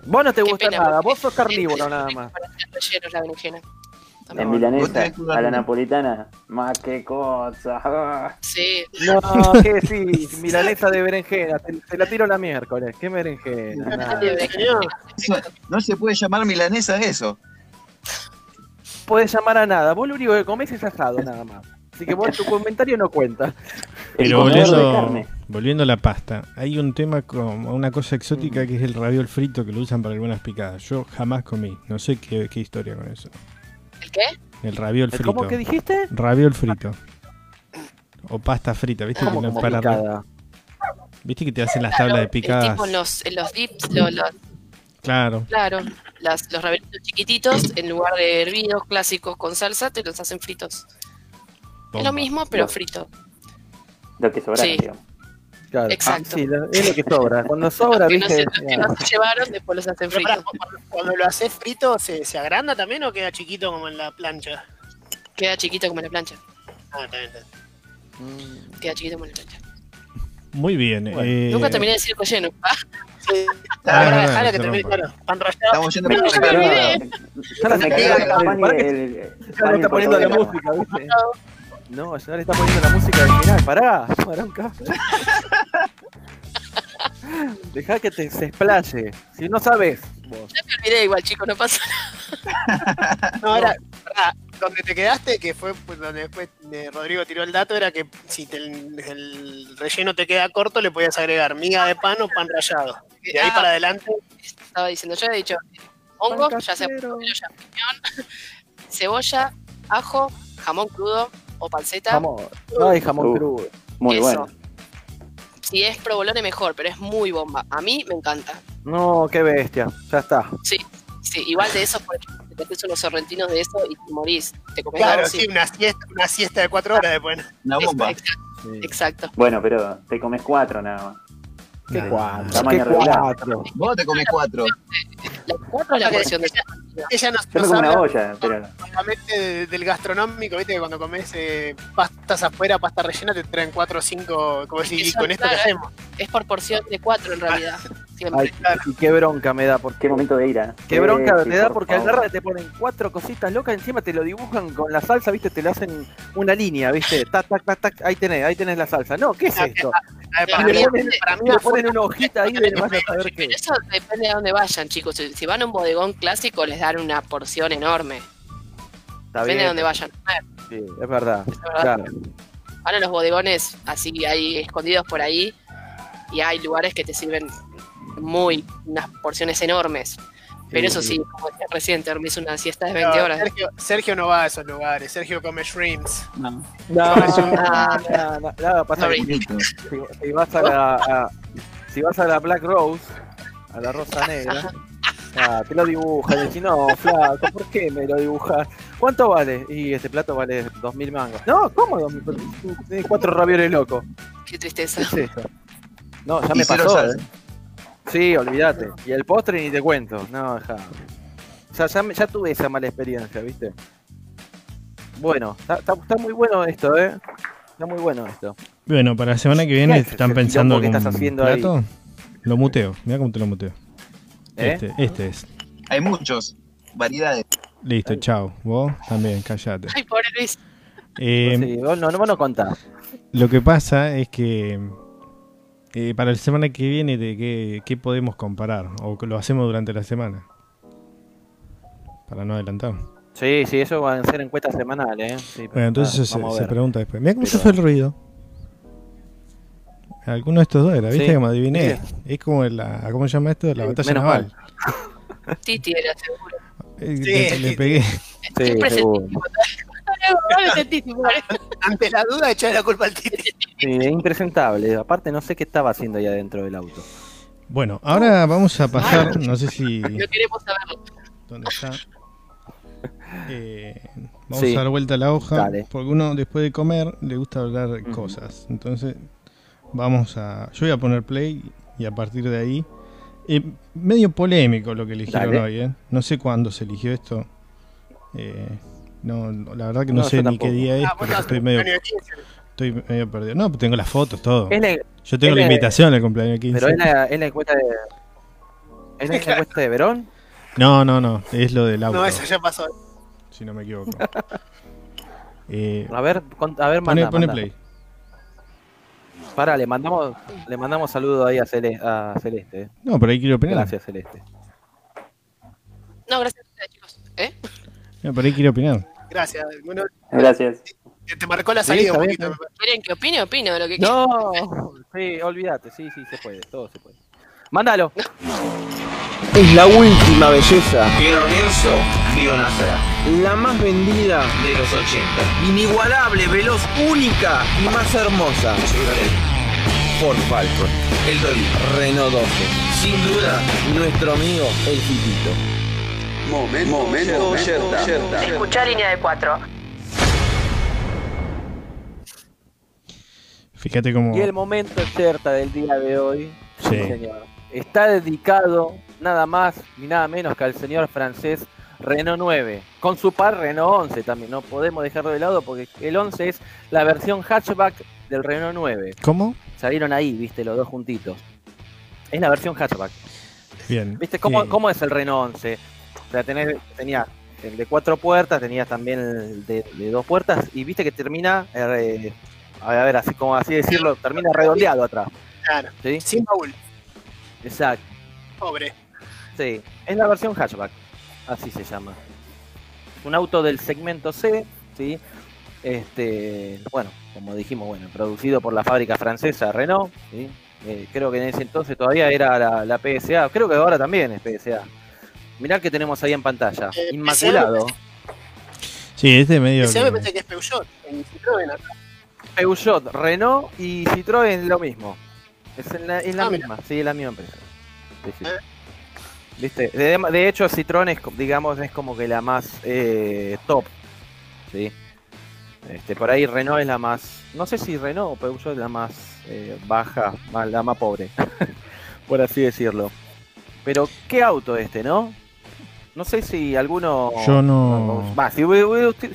Vos no te Qué gusta pena, nada, vos sos carnívoro es nada más. La berenjena. Milanesa, que a la napolitana. Más que cosa. Sí, No, ¿qué sí? Milanesa de berenjena, te, te la tiro la miércoles. ¿Qué berenjena? Nada. No se puede llamar milanesa eso. Podés llamar a nada, vos lo único que comés es asado nada más. Así que vos tu comentario no cuenta. El Pero volviendo, carne. volviendo a la pasta, hay un tema como una cosa exótica que es el raviol frito que lo usan para algunas picadas. Yo jamás comí, no sé qué, qué historia con eso. ¿el qué? El raviol frito. ¿Cómo que dijiste? Raviol frito. O pasta frita, ¿viste? ¿Cómo Que no como para- picada? ¿Viste que te hacen las Claro, tablas de picadas? tipo los, en los dips, lo- lo- Claro. claro, las, los ravelitos chiquititos, en lugar de hervidos clásicos con salsa, te los hacen fritos. Es bomba. lo mismo, pero No. frito. Lo que sobra, Sí. digamos. Claro. Exacto. Ah, sí, es lo que sobra. Cuando sobra, Los que, no se, viste. los que no se llevaron, después los hacen fritos. cuando, cuando lo haces frito, ¿se, ¿se agranda también o queda chiquito como en la plancha? Queda chiquito como en la plancha. Ah, está bien, está bien. Mm, Queda chiquito como en la plancha. Muy bien. Bueno, eh, Nunca terminé de decir relleno. Ah, Sí, Ah, no, que termine, claro. Estamos yendo por me queda el- el- No, ya le está poniendo la música del final. Pará, Maronca. Dejá que te, se explaye. Si no sabes, vos. Ya me olvidé igual, chicos, no pasa nada. No, era, pará, donde te quedaste, que fue pues, donde después eh, Rodrigo tiró el dato, era que si te- el, el relleno te queda corto, le podías agregar miga de pan o pan rallado. De ahí Ah, para adelante, Estaba diciendo, yo he dicho hongos, ya portobelo, champiñón, cebolla, ajo, jamón crudo o panceta. Jamón. Ay, jamón Uh. crudo. Muy Eso. bueno. Si es provolone mejor, pero es muy bomba. A mí me encanta. No, qué bestia. Ya está. Sí, sí, igual de eso, por ejemplo, te haces unos sorrentinos de eso y te morís. Te comes claro, sí, una siesta, una siesta de cuatro horas después. una bomba. Exacto, Sí. exacto. Bueno, pero te comes cuatro nada más. ¿Qué cuatro? Tamaño ¿Qué regular. cuatro? Vos te comes cuatro. La cuatro es la porción de Ella nos, Yo me nos como una habla olla, pero del gastronómico, viste que cuando comes eh, pastas afuera, pasta rellena, te traen 4 o 5, como decir, ¿y Eso, con esto hacemos? Es por porción de cuatro en realidad. Siempre. Ay, y qué bronca me da, porque qué momento de ira. Qué bronca Sí, te da por porque favor. agarra y te ponen cuatro cositas locas, encima te lo dibujan con la salsa, viste, te lo hacen una línea, viste, tac, tac, tac, tac, ahí tenés, ahí tenés la salsa. No, ¿qué es esto? A ver, Y para, mí, ponen, para mí y le afuera- ponen una hojita ahí de vas a saber qué. Eso depende de dónde vayan, chicos. Si si van a un bodegón clásico, les dan una porción enorme. Está Depende bien, de dónde vayan. sí, es verdad. Es verdad. Claro. Van a los bodegones así ahí escondidos por ahí y hay lugares que te sirven muy unas porciones enormes. Pero eso sí, como decía recién, te dormís una siesta de 20 no, horas. Sergio, Sergio no va a esos lugares, Sergio come shrimps. No. No, no, no, no, no, pasa si, si vas a la a- si vas a la Black Rose, a la rosa negra, ah, te lo dibujan, y si no, flaco, ¿por qué me lo dibujas? ¿Cuánto vale? Y este plato vale 2000 mangos. No, ¿cómo 2000? Tienes cuatro ravioles locos. Qué tristeza. ¿Qué es eso? No, ya Y me pasó. Sí, olvídate. Y el postre ni te cuento. No, deja. Ya, ya, me- ya tuve esa mala experiencia, ¿viste? Bueno, está, está- está muy bueno esto, ¿eh? Está muy bueno esto. Bueno, para la semana que viene están pensando algún estás haciendo ahí? Lo muteo, mira cómo te lo muteo. ¿Eh? Este, este es. Hay muchos. Variedades. Listo, chao. Vos también, callate. Ay, pobre Luis. Eh, Sí, vos no, no, vos no contás. Lo que pasa es que eh, para la semana que viene, ¿de qué, qué podemos comparar? ¿O que lo hacemos durante la semana? Para no adelantar. Sí, sí, eso van a ser encuestas semanales, ¿eh? Sí, Bueno, entonces ah, eso se, se pregunta después. Mira cómo se Pero- fue el ruido. Alguno de estos dos era, ¿viste? Sí, Como adiviné. sí. Es como la. ¿Cómo se llama esto? La batalla menos naval. Titi era seguro. Eh, Sí, le, le pegué. Sí, Siempre sentísimo. Ante la duda, echar la culpa al Titi. Sí, es impresentable. Aparte, no sé qué estaba haciendo ahí adentro del auto. Bueno, ahora vamos a pasar. No sé si. No queremos saberlo. ¿Dónde está? Eh, vamos Sí. a dar vuelta a la hoja. Dale. Porque uno después de comer le gusta hablar cosas. Entonces, vamos a. Yo voy a poner play y a partir de ahí. eh, medio polémico lo que eligieron Dale. hoy, ¿eh? No sé cuándo se eligió esto. Eh, no, la verdad que no, No, sé ni tampoco. qué día es, Ah, estás estoy medio, el año 15. Estoy medio perdido. No, pues tengo las fotos, todo. La, Yo tengo la la- invitación al cumpleaños 15. pero es la, es la encuesta de. ¿Es la encuesta de Verón? No, no, no, es lo del auto, No, eso ya pasó. si no me equivoco. Eh, A ver, a ver, pone, manda, pone manda. play. Pará, le mandamos, le mandamos saludo ahí a, Cele- a Celeste. eh. No, pero ahí quiero opinar. Gracias, Celeste. No, gracias a ustedes, chicos. ¿Eh? No, pero ahí quiero opinar. Gracias. Bueno, Gracias. Te marcó la Sí, salida un poquito. ¿Quieren que opine? Opino de lo que. No, sí, olvídate, sí, sí, se puede, todo se puede. Mándalo. Es la última belleza que Lorenzo vio nacer. La más vendida de los 80. Inigualable, veloz, única y más hermosa. Ford Falcon, el Dolly, Renault 12. Sin duda, nuestro amigo el Fitito. Momento, momento, yerta. Escuchar línea de cuatro. Fíjate cómo. Y el momento certa del día de hoy, Sí. señor, está dedicado nada más ni nada menos que al señor francés Renault 9, con su par Renault 11 también, no podemos dejarlo de lado porque el 11 es la versión hatchback del Renault 9. ¿Cómo? Salieron ahí, viste, los dos juntitos. Es la versión hatchback. Bien. ¿Viste cómo, cómo es el Renault 11? O sea, tenés, tenía el de cuatro puertas, tenías también el de, de dos puertas y viste que termina, eh, a ver, así como así decirlo, termina redondeado atrás. Claro. ¿sí? Sin baúl. Exacto. Pobre. Sí, es la versión hatchback, así se llama. Un auto del segmento C, ¿sí? Este, bueno, como dijimos, bueno, producido por la fábrica francesa Renault, ¿sí? Eh, creo que en ese entonces todavía era la, la PSA, creo que ahora también es PSA. Mirá que tenemos ahí en pantalla, Eh, Inmaculado, Sí, este medio. Ese me pensé que es Peugeot. En Citroën acá. Peugeot, Renault y Citroën lo mismo. Es en la, Ah, mira. misma, sí, es la misma empresa. Sí, sí. Eh. ¿Viste? De, de hecho, Citroën es, digamos, es como que la más eh, top. ¿sí? Este, por ahí Renault es la más, no sé si Renault o Peugeot es la más eh, baja, la más pobre, por así decirlo. Pero qué auto este, ¿no? No sé si alguno... Yo no. Va, si,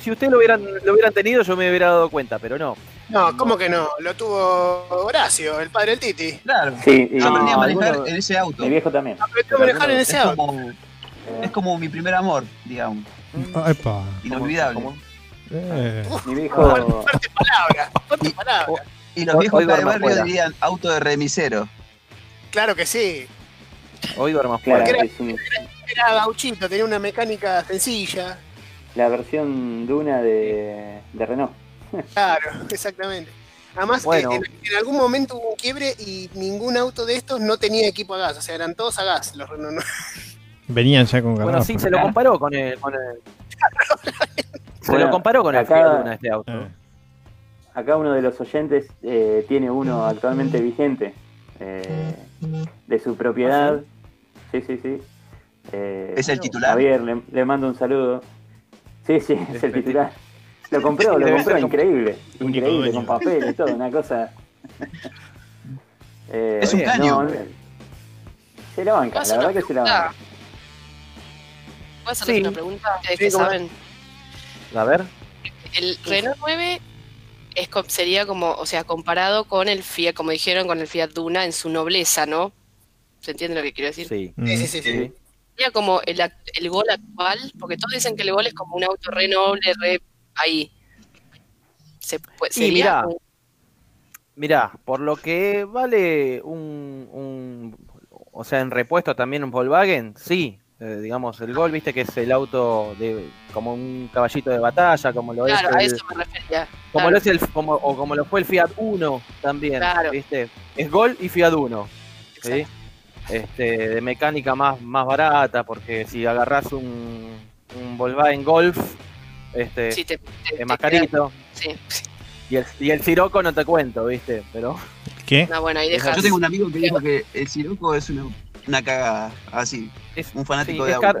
si ustedes lo hubieran, lo hubieran tenido yo me hubiera dado cuenta, pero no. No, ¿cómo que no? Lo tuvo Horacio, el padre del Titi. Claro. Sí, y Yo aprendí a manejar alguno- en ese auto. mi viejo también. Aprendió a manejar en ese Es auto. como, es como mi primer amor, digamos. Ah, epa. Inolvidable. ¿Cómo? Eh, Mi viejo. Fuerte palabra, fuerte palabra. Y los viejos de barrio dirían auto de remisero. Claro que sí. Hoy duermo Claro, afuera. era- es un- Era gauchito, tenía una mecánica sencilla. la versión Duna de, de Renault. Claro, exactamente. Además, que Bueno. en, en algún momento hubo un quiebre y ningún auto de estos no tenía equipo a gas. O sea, eran todos a gas. Los Renault. venían ya con Bueno, garrafa. sí, se lo comparó con el... Con el- se Bueno, lo comparó con el Fiat Duna este auto. Eh, Acá uno de los oyentes eh, tiene uno actualmente vigente eh, de su propiedad. Sí, sí, sí. Eh, ¿Es el titular? Javier, le, le mando un saludo. Sí, sí, es el titular. Lo compró, lo Debe compró, ser como- increíble. Increíble, dueño. con papel y todo, una cosa. Eh, Es un Bien, caño. no, se la banca, ¿Puedo la verdad que se la banca. ¿Puedo hacerles Sí. una pregunta? Sí, que saben. A ver. El Renault 9 es, sería como, o sea, comparado con el Fiat, como dijeron, con el Fiat Duna en su nobleza, ¿no? ¿Se entiende lo que quiero decir? Sí. mm. Sí, sí, sí. sí. Sería como el, el Gol actual, porque todos dicen que el Gol es como un auto re noble, re ahí. Se puede, Y mirá, como- Mirá, por lo que vale un, un- o sea, en repuesto también un Volkswagen, sí, eh, digamos, el Gol, viste que es el auto de como un caballito de batalla, como lo claro, es a el, eso me refería. como claro. lo es el como o como lo fue el Fiat Uno también, Claro. viste, es Gol y Fiat Uno, ¿sí? Este, de mecánica más, más barata, porque si agarrás un, un Volkswagen Golf, este, Sí, te- te- es más carito, Sí, sí. y el, y el Sirocco no te cuento, viste, pero ¿Qué? No, bueno, ahí dejas. Yo tengo un amigo que dijo que el Siroco es una, una cagada, así. es, Un fanático sí, de es auto. caro,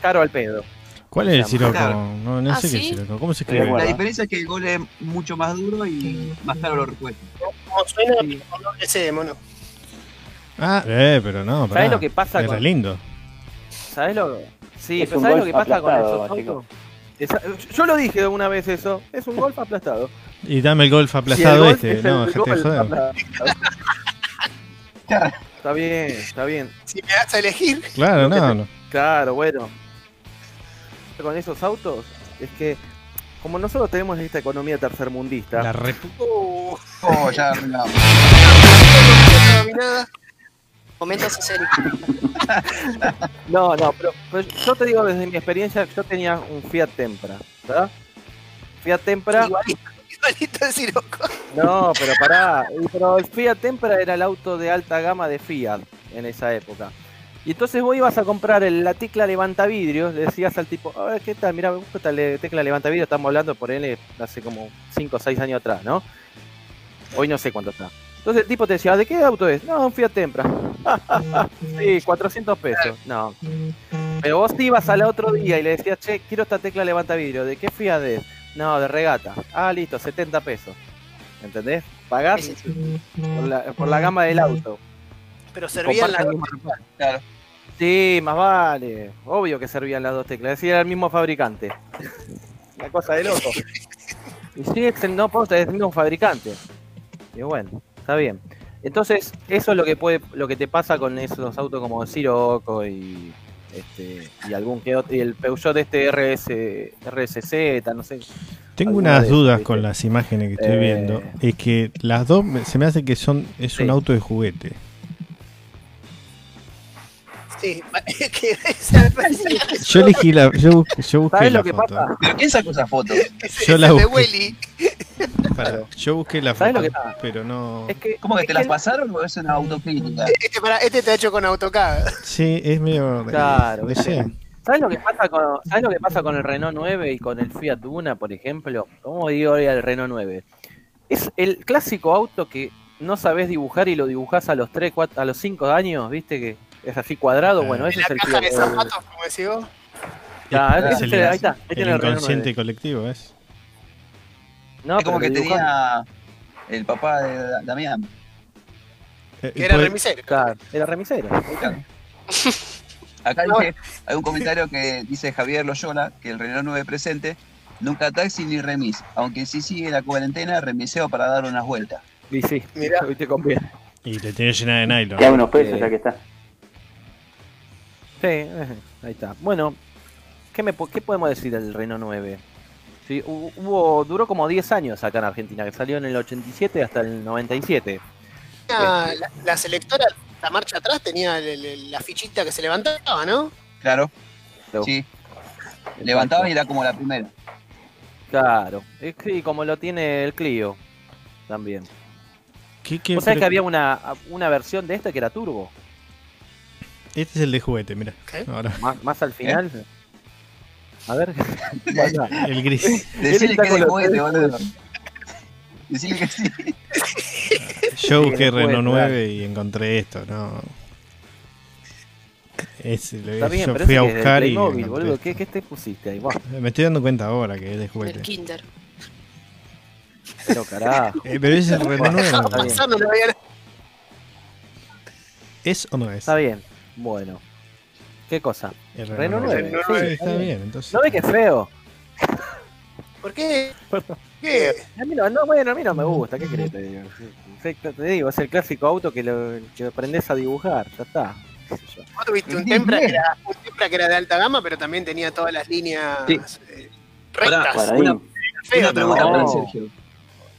caro al pedo. ¿Cuál es el Siroco? Claro. No, no Ah, sé qué es el Siroco. ¿Cómo se de escribe? La diferencia es que el gol es mucho más duro y más caro los repuestos. Como suena Sí. doble C, mono. Ah, eh, pero no, ¿Sabés pará. lo que pasa Es con- lindo. ¿Sabes lo Sí, Es pero ¿sabes lo que pasa con esos autos? Esa- yo lo dije una vez eso, es un golf aplastado. Y dame el golf Si el aplastado Golf este. es No, dejate de joder. Está bien, está bien. Si me das a elegir, Claro, no, no. Claro, bueno. Con esos autos es que como nosotros tenemos esta economía tercermundista, La re... uh, Oh, ya Momentos escénicos. No, no, pero, pero yo te digo desde mi experiencia, yo tenía un Fiat Tempra, ¿verdad? Fiat Tempra, Igualito, igualito el Siroco. no, pero pará, pero el Fiat Tempra era el auto de alta gama de Fiat en esa época. Y entonces vos ibas a comprar el- la tecla levantavidrios, le decías al tipo, a ver, ¿qué tal? Mira, me gusta esta le- tecla levantavidrios, estamos hablando por él hace como 5 o 6 años atrás, ¿no? Hoy no sé cuánto está. Entonces el tipo te decía, ¿de qué auto es? No, un Fiat Tempra. Sí, 400 pesos. No. Pero vos ibas al otro día y le decías, che, quiero esta tecla levanta vidrio. ¿De qué Fiat es? No, de regata. Ah, listo, 70 pesos. ¿Entendés? Pagás Sí, sí, por la, por la gama del auto. Pero servían las dos. Claro. Sí, más vale. Obvio que servían las dos teclas. Es decir, era el mismo fabricante. Una cosa de loco. Y sí, es el no es el mismo fabricante. Y bueno, está bien. Entonces, eso es lo que puede, lo que te pasa con esos autos como el Sirocco y este y algún que otro, y el Peugeot este RS, RSZ, no sé. Tengo unas de dudas con las imágenes que estoy Eh. viendo. Es que las dos se me hace que son es un Sí. auto de juguete. Sí, Yo elegí la. Yo, yo busqué ¿Sabes la lo que foto. pasa? ¿Pero quién sacó esa foto? Yo la busqué. Yo busqué la ¿Sabes foto, lo que pasa? pero no. Es que, ¿Cómo que es te las pasaron o es una autocrítica? Este, este te ha hecho con AutoCAD. Sí, es medio. Claro, ¿viste? sé. ¿Sabes lo que pasa con ¿sabes lo que pasa con el Renault 9 y con el Fiat Duna, por ejemplo? ¿Cómo digo hoy al Renault 9? Es el clásico auto que no sabes dibujar y lo dibujás a los 3, 4, a los 5 años, ¿viste? Que es así cuadrado. Bueno, ese La es el caja de zapatos, como decís vos. Ya, Es ese el, es el- ahí está, ahí el tiene el Renault inconsciente 9. colectivo, ¿es? No, es como que dibujando- tenía el papá de Da- Damián. Eh, Que era puede- remisero. Claro, era remisero. Acá dice, hay un comentario que dice Javier Loyola que el Renault 9 presente nunca taxi ni remis, aunque sí sigue la cuarentena, remiseo para dar unas vueltas. Y sí, Mirá. hoy te conviene. Y te tiene llena de nylon. Haga unos pesos Eh, ya que está. Sí, eh, ahí está. Bueno, ¿qué, me, po- qué podemos decir del Renault 9? Sí, hu- hubo, duró como 10 años acá en Argentina, que salió en el 87 hasta el 97. La, la- la selectora, la marcha atrás, tenía el- el- la fichita que se levantaba, ¿no? Claro, sí. Levantaba y era como la primera. Claro, es que como lo tiene el Clio también. ¿Qué- qué ¿Vos sabés que había una, una versión de este que era turbo? Este es el de juguete, mira. ¿Qué? Ahora, Más, más al final. A ver. El gris. Decirle que es de juguete, boludo. Decirle que sí. Yo busqué Renault claro. 9 y encontré esto, ¿no? Es, lo- está bien, yo pero fui a buscar y encontré boludo. ¿Qué, ¿Qué te pusiste ahí? Buah, Me estoy dando cuenta ahora que es de El juguete. Kinder. pero carajo. Eh, pero es el Renault 9. Está bien. Pasar no lo veía ¿Es o no es? Está bien. Bueno. ¿Qué cosa? El Renault 9. 9. Sí, Sí, está bien. Entonces, ¿No ves que es feo? ¿Por qué? ¿Qué? A mí no, no, bueno, a mí no me gusta, ¿qué querés te digo? Te digo, es el clásico auto que lo que aprendes a dibujar, ya está. Vos tuviste un Tempra, que era, un Tempra que era de alta gama, pero también tenía todas las líneas Sí. eh, rectas. Para ahí. una, Feo, una pregunta no. para Sergio.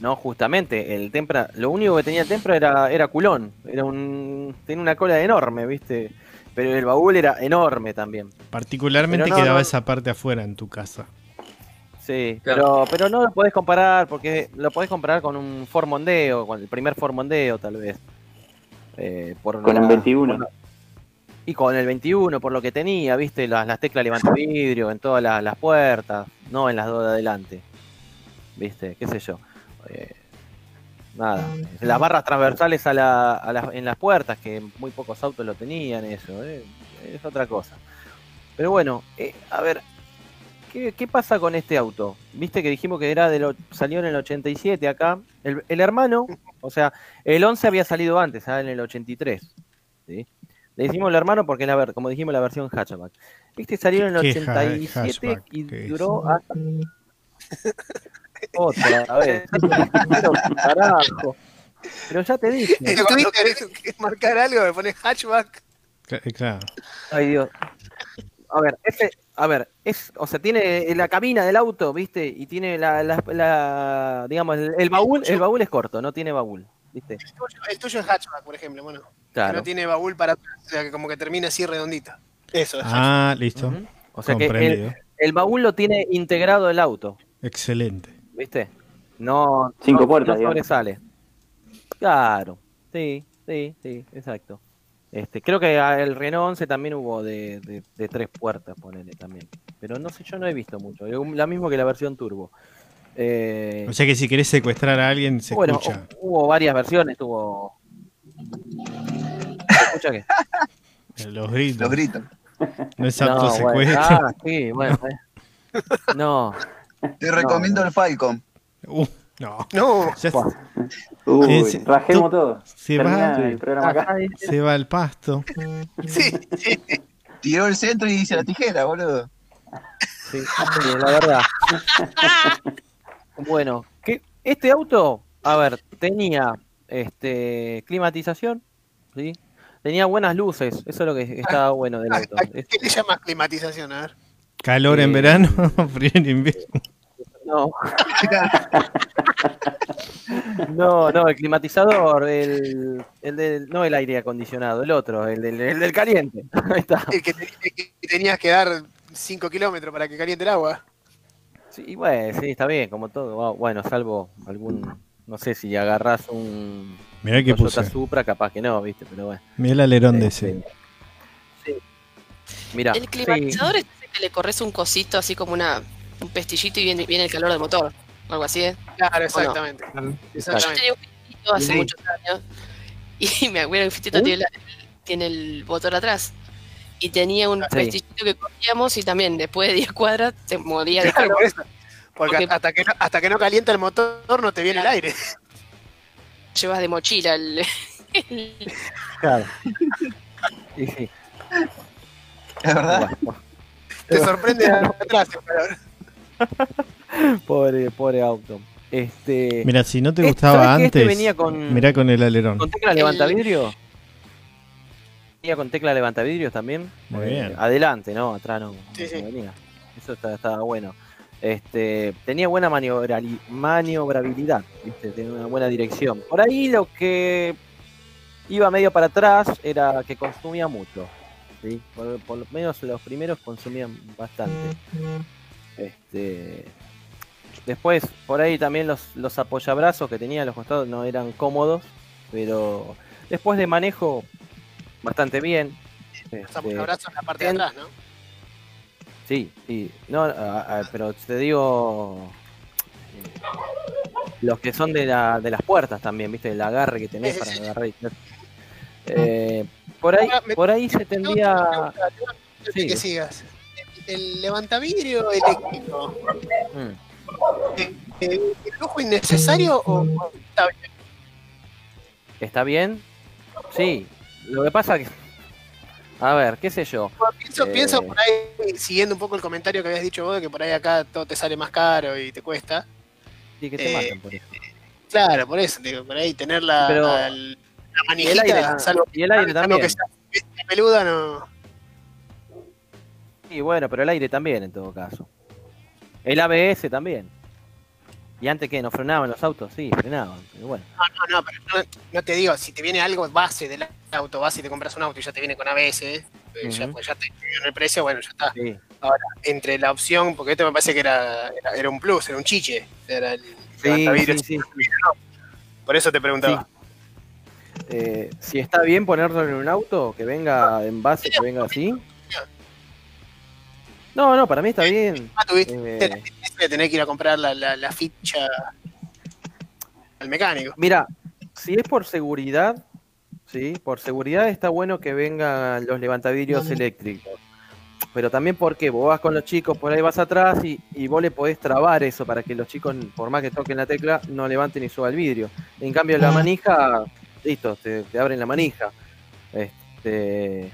No, justamente, el Tempra, lo único que tenía el Tempra era, era culón, era un, tenía una cola enorme, ¿viste? Pero el baúl era enorme también. particularmente no, quedaba no. esa parte afuera en tu casa. Sí, Claro. pero, pero no lo podés comparar porque lo podés comparar con un Ford Mondeo, con el primer Ford Mondeo tal vez. Eh, por Con la- el 21. por la- y con el 21, por lo que tenía, viste, las, las teclas levanta vidrio en todas las, las puertas, no en las dos de adelante. Viste, qué sé yo. Eh, nada, las barras transversales a la, a las- en las puertas, que muy pocos autos lo tenían, eso, eh, es otra cosa. Pero bueno, eh, a ver, ¿qué, qué pasa con este auto? Viste que dijimos que era de lo, salió en el 87 acá. El, el hermano, o sea, el 11 había salido antes, ah, en el 83. ¿sí? Le decimos el hermano porque es la como dijimos la versión hatchback. Este salió en el ¿Qué ha- 87 hatchback? y duró hasta otra vez. Pero, carajo. Pero ya te dije. En Twitter querés marcar algo, me pones hatchback. Eh, Claro. Ay Dios. A ver, ese, a ver, es, o sea, tiene la cabina del auto, ¿viste? Y tiene la, la, la- digamos, el, el baúl, el baúl es corto, no tiene baúl, ¿viste? El tuyo, el tuyo es hatchback, por ejemplo, bueno. Que Claro. no tiene baúl para o sea, que como que termina así redondita. Eso es hatchback. Ah, listo. O sea que el, Comprendido. el baúl lo tiene integrado el auto, Excelente. ¿Viste? No, Cinco no- puertas, no digamos. sobresale. Claro, sí, sí, sí, exacto. Este, creo que el Renault 11 también hubo de, de- de tres puertas, ponele también. Pero no sé, yo no he visto mucho. La mismo que la versión turbo. Eh, O sea que si querés secuestrar a alguien, se bueno, escucha. hu- hubo varias versiones, tuvo. ¿Se escucha qué? Los gritos. Los gritos. No es No, apto bueno, secuestro. ah, sí, bueno. eh. No, Te recomiendo no. el Falcon. Uh, no. No, Ya. Uy, Ese- rajemos tú- todo. se Termina va, el programa acá. Acá se va al pasto. sí, sí. Tiró el centro y dice la tijera, boludo. Sí, la verdad. bueno, que este auto, a ver, tenía este climatización, ¿sí? Tenía buenas luces, eso es lo que estaba bueno del ¿A, auto. a Es- qué le llamas climatización? A ver. Calor en Eh, verano, frío en invierno. no. no, no, el climatizador, el, el del, no el aire acondicionado, el otro, el del, el del caliente. Ahí está. El que, te- el que tenías que dar 5 kilómetros para que caliente el agua. Sí, bueno, sí, está bien, como todo. Ah, Bueno, salvo algún, no sé si agarras un Mirá que Toyota puse. Supra, capaz que no, viste, pero bueno. Mirá el alerón de Este, ese. Sí. Mira, El climatizador es ese que le corres un cosito así como una, un pestillito y viene, viene el calor del motor. Algo así, ¿eh? Claro, exactamente. Yo Exactamente. tenía un fitito hace Sí. muchos años y me acuerdo que el fitito tiene, la- tiene el motor atrás. Y tenía un Sí. pestillito que corríamos y también después de 10 cuadras se moría de Claro, calor. por eso. Porque Porque- hasta que, no, hasta que no calienta el motor no te viene el aire. Llevas de mochila el. el- Claro. Y sí, Es verdad. Te sorprende de atrás. pobre, pobre auto. Este, Mira, si no te Eh, gustaba ¿sabés que este antes, venía con- mirá con el alerón. ¿Con tecla El- levanta vidrio? Venía con tecla levanta vidrios también. Muy Eh, bien. Adelante, ¿no? Atrás no, Sí, no sí. venía. Eso estaba bueno. Este, tenía buena maniobrabilidad, ¿viste? tenía una buena dirección. Por ahí lo que iba medio para atrás era que consumía mucho. ¿Sí? Por, por lo menos los primeros consumían bastante. Este, después, por ahí también los, los apoyabrazos que tenía a los costados no eran cómodos, pero después de manejo, bastante bien. Este, abrazos en la parte de atrás, ¿no? Sí, sí. No, a- a- pero te digo. eh, Los que son de, la, de las puertas también, ¿viste? El agarre que tenés para agarrar. y- Eh, por ahí, Ahora, me- por ahí se tendría. pregunta, Sí. que sigas. El levantavidrio eléctrico, Mm, eh, ¿es lujo innecesario o está bien? ¿Está bien? Sí. Lo que pasa que. A ver, qué sé yo. Pienso, Eh. pienso por ahí, siguiendo un poco el comentario que habías dicho vos, de que por ahí acá todo te sale más caro y te cuesta. Sí, que te Eh, matan por eso. Claro, por eso, digo, por ahí tener la, Pero- la Y manijita, el aire, salvo, y el aire también. que sea bestia peluda, no. Sí, bueno, pero el aire también en todo caso. El ABS también. ¿Y antes que ¿No frenaban los autos? Sí, frenaban. Pero bueno. No, no, no, pero no, no te digo, si te viene algo base del auto, vas y te compras un auto y ya te viene con ABS, eh, ya, Ujú. pues ya te en el precio, bueno, ya está. Sí, Entre la opción, porque esto me parece que era, era, era un plus, era un chiche. Era el sí, levantavidrio. sí, sí. Por eso te preguntaba. Eh, si está bien ponerlo en un auto, que venga en base, que venga así. No, no, para mí está bien. Ah, tuviste Eh, la tristeza de tener que ir a comprar la, la, la ficha al mecánico. Mira, si es por seguridad, sí, por seguridad está bueno que vengan los levantavidrios eléctricos. Pero también porque vos vas con los chicos, por ahí vas atrás y, y vos le podés trabar eso para que los chicos, por más que toquen la tecla, no levanten y suba el vidrio. En cambio, la manija, listo, te, abren la manija. Este.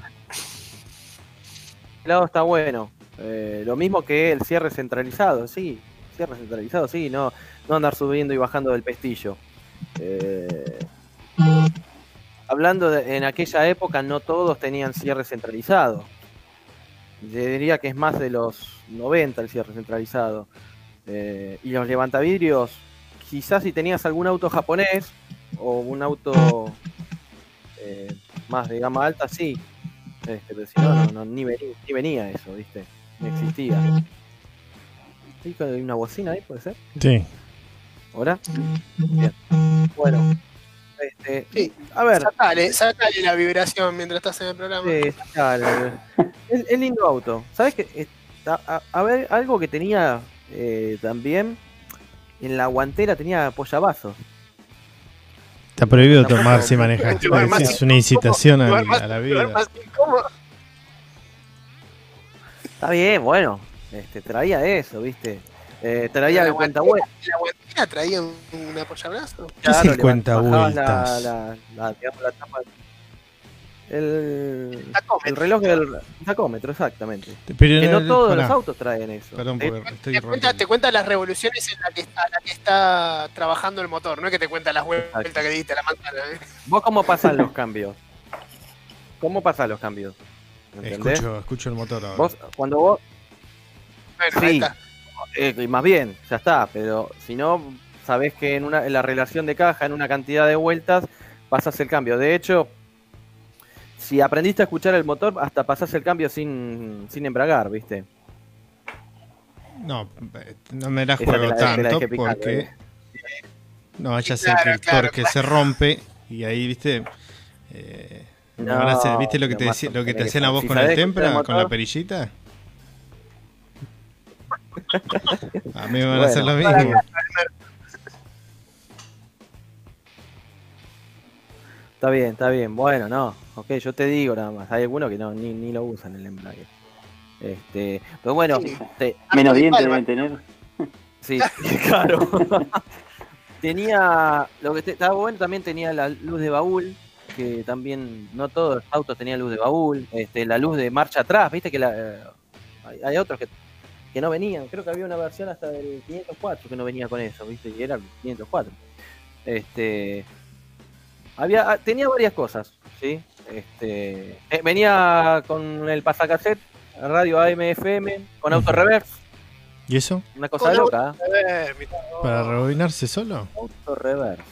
El lado está bueno. Eh, lo mismo que el cierre centralizado, sí. Cierre centralizado, sí, no, no andar subiendo y bajando del pestillo. Eh, hablando de, en aquella época, no todos tenían cierre centralizado. Yo diría que es más de los 90 el cierre centralizado. Eh, y los levantavidrios, quizás si tenías algún auto japonés o un auto eh, más de gama alta, sí. Este, pero si no, no, no, ni, venía, ni venía eso, ¿viste? No existía. ¿Sí? ¿Hay una bocina ahí, puede ser? Sí. ¿Ahora? Bien. Bueno. Este, Sí. A ver, Sacale, sacale la vibración mientras estás en el programa. Sí, sacale. es, es lindo auto. ¿Sabes qué? A, a ver, algo que tenía eh, también en la guantera tenía apoyabazos. Está prohibido tomar si manejas. Es una incitación a, a la vida. Está bien, bueno. Este, traía eso, ¿viste? Eh, traía La el cuenta guantera- La guantera traía un, un apoyabrazo. ¿Qué es el cuenta vueltas? La, la, la, digamos, la tapa. El, Tacómetro. el reloj del tacómetro, exactamente. Pero Que no el- todos los autos traen eso. Perdón, Eh, porque estoy Te cuenta, te cuenta las revoluciones en la que está, la que está trabajando el motor, no es que te cuenta las vueltas Exacto. que diste a la manzana. ¿eh? ¿Vos cómo pasan los cambios? ¿Cómo pasan los cambios? ¿Entendés? Escucho, escucho el motor ahora. Vos, cuando vos, Bueno, Sí. ahí está. eh, más bien, ya está, pero si no, sabés que en, una, en la relación de caja, en una cantidad de vueltas, pasas el cambio. De hecho, si aprendiste a escuchar el motor, hasta pasás el cambio sin, sin embragar, ¿viste? No, eh, no me la juego la- tanto porque. eh. No, ya sé Claro, que el torque claro. se rompe y ahí, viste. Eh, No, a hacer- ¿Viste lo que te, o lo que te hacían a vos Si con el tempra, el con la motor. perillita? A mí me van a hacer lo mismo. Está bien, está bien. Bueno, no. Ok, yo te digo nada más. Hay algunos que no, ni, ni lo usan el embrague. Este, pero bueno, Sí. te- Menos de dientes deben tener. Sí, claro. tenía, lo que te- estaba bueno también tenía la luz de baúl, que también no todos los autos tenían luz de baúl, este, la luz de marcha atrás, viste que la, eh, hay, hay otros que, que no venían, creo que había una versión hasta del 504 que no venía con eso, viste, y era el 504. Este, había, ah, tenía varias cosas, sí, este, eh, venía con el pasacassette, radio AM FM, con auto reverse, ¿Y eso? una cosa Con loca, ¿eh? A ver, mirá, ¿Para rebobinarse solo? auto reverse.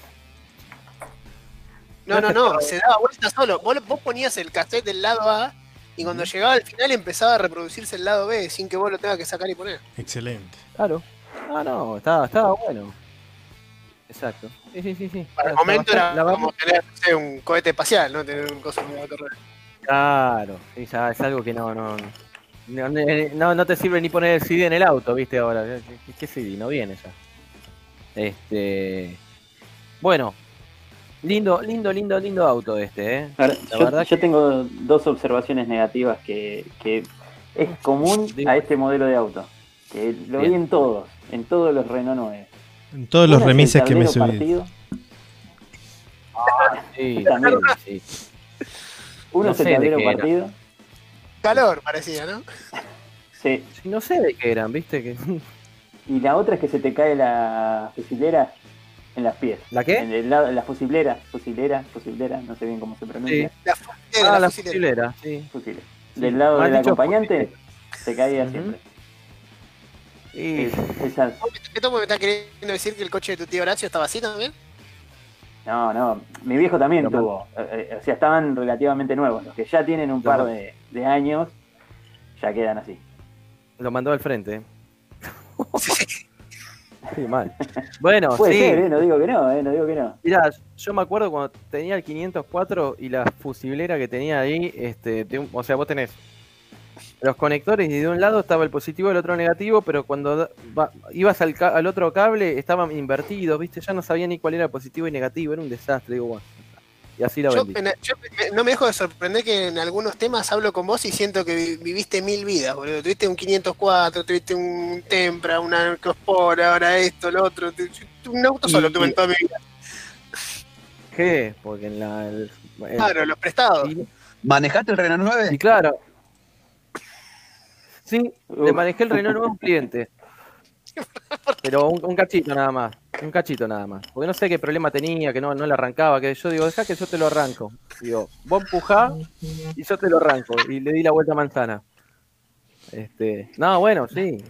No, no, no, se daba vuelta solo. Vos, vos ponías el cassette del lado A y cuando llegaba al final empezaba a reproducirse el lado B sin que vos lo tengas que sacar y poner. Excelente. Claro. Ah, no, estaba, estaba bueno. Exacto. Sí, sí, sí, sí. Para el momento era la como tener no sé, un cohete espacial, ¿no? Tener un coso de correr. Claro, es algo que no, no, no, no, no te sirve ni poner el CD en el auto, viste ahora. ¿Qué, qué- CD? No viene ya. Este. Bueno. Lindo, lindo, lindo, lindo auto este, eh. Ahora, La yo, verdad yo que- tengo dos observaciones negativas que, que es común Digo. a este modelo de auto. Que lo vi Bien. en todos, en todos los Renault 9. En todos los remises que me subí. partido, Sí, También. sí. Uno No de tablero qué era. partido. Calor parecía, ¿no? Sí. Sí, No sé de qué eran, viste que. Y la otra es que se te cae la fusilera en las pies. ¿La qué? En el lado, la fusilera, fusilera, fusilera, no sé bien cómo se pronuncia. La fusilera, Ah, la fusilera. fusilera, sí. Fusilera. Sí, Del lado del acompañante se caía Ujú. siempre. Y- Es- esas- ¿Esto me está queriendo decir que el coche de tu tío Horacio estaba así también? no, no, mi viejo también Lo tuvo. eh, eh, o sea, estaban relativamente nuevos. Los que ya tienen un par de, de años, ya quedan así. Lo mandó al frente. Sí, mal. Bueno, Puede sí. ser, ¿eh? no digo que no, ¿eh? no digo que no. Mirá, yo me acuerdo cuando tenía el 504 y la fusilera que tenía ahí, este, de un- o sea, vos tenés los conectores y de un lado estaba el positivo y el otro negativo, pero cuando va- ibas al, ca- al otro cable estaban invertidos, ¿viste? Ya no sabía ni cuál era positivo y negativo, era un desastre, digo, bueno. Y así la Yo, me- no me dejo de sorprender que en algunos temas hablo con vos y siento que vi- viviste mil vidas, boludo. Tuviste un 504, tuviste un Tempra, una Crosport, ahora esto, lo otro. Un auto solo Y- tuve en toda mi vida. ¿Qué? Porque en la... el- el- Claro, los prestados. y, ¿Manejaste el Renault 9? y claro. Sí, le manejé el Renault nuevo a un cliente. Pero un, un cachito nada más. Un cachito nada más. Porque no sé qué problema tenía, que no, no le arrancaba. Que yo digo, deja que yo te lo arranco. Digo, vos empujá y yo te lo arranco. Y le di la vuelta a manzana. Este, no, bueno, sí.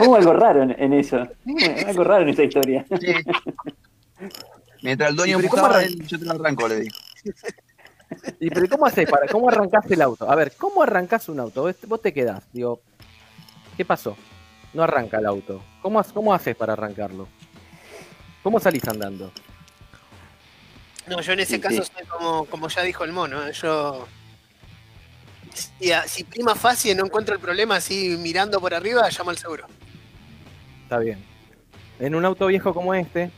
Hubo algo raro en, en eso. Hubo algo raro en esa historia. Sí. Mientras el dueño ¿Y pero cómo empujaba, yo te lo arranco, le digo. ¿Y pero cómo haces para, cómo arrancás el auto? A ver, ¿cómo arrancás un auto? Vos- te quedás, digo, ¿qué pasó? No arranca el auto. ¿Cómo, cómo haces para arrancarlo? ¿Cómo salís andando? No, yo en ese Sí, caso sí. soy como, como ya dijo el mono. ¿eh? Yo. Si, si prima fácil no encuentro el problema así mirando por arriba, llamo al seguro. Está bien. En un auto viejo como este,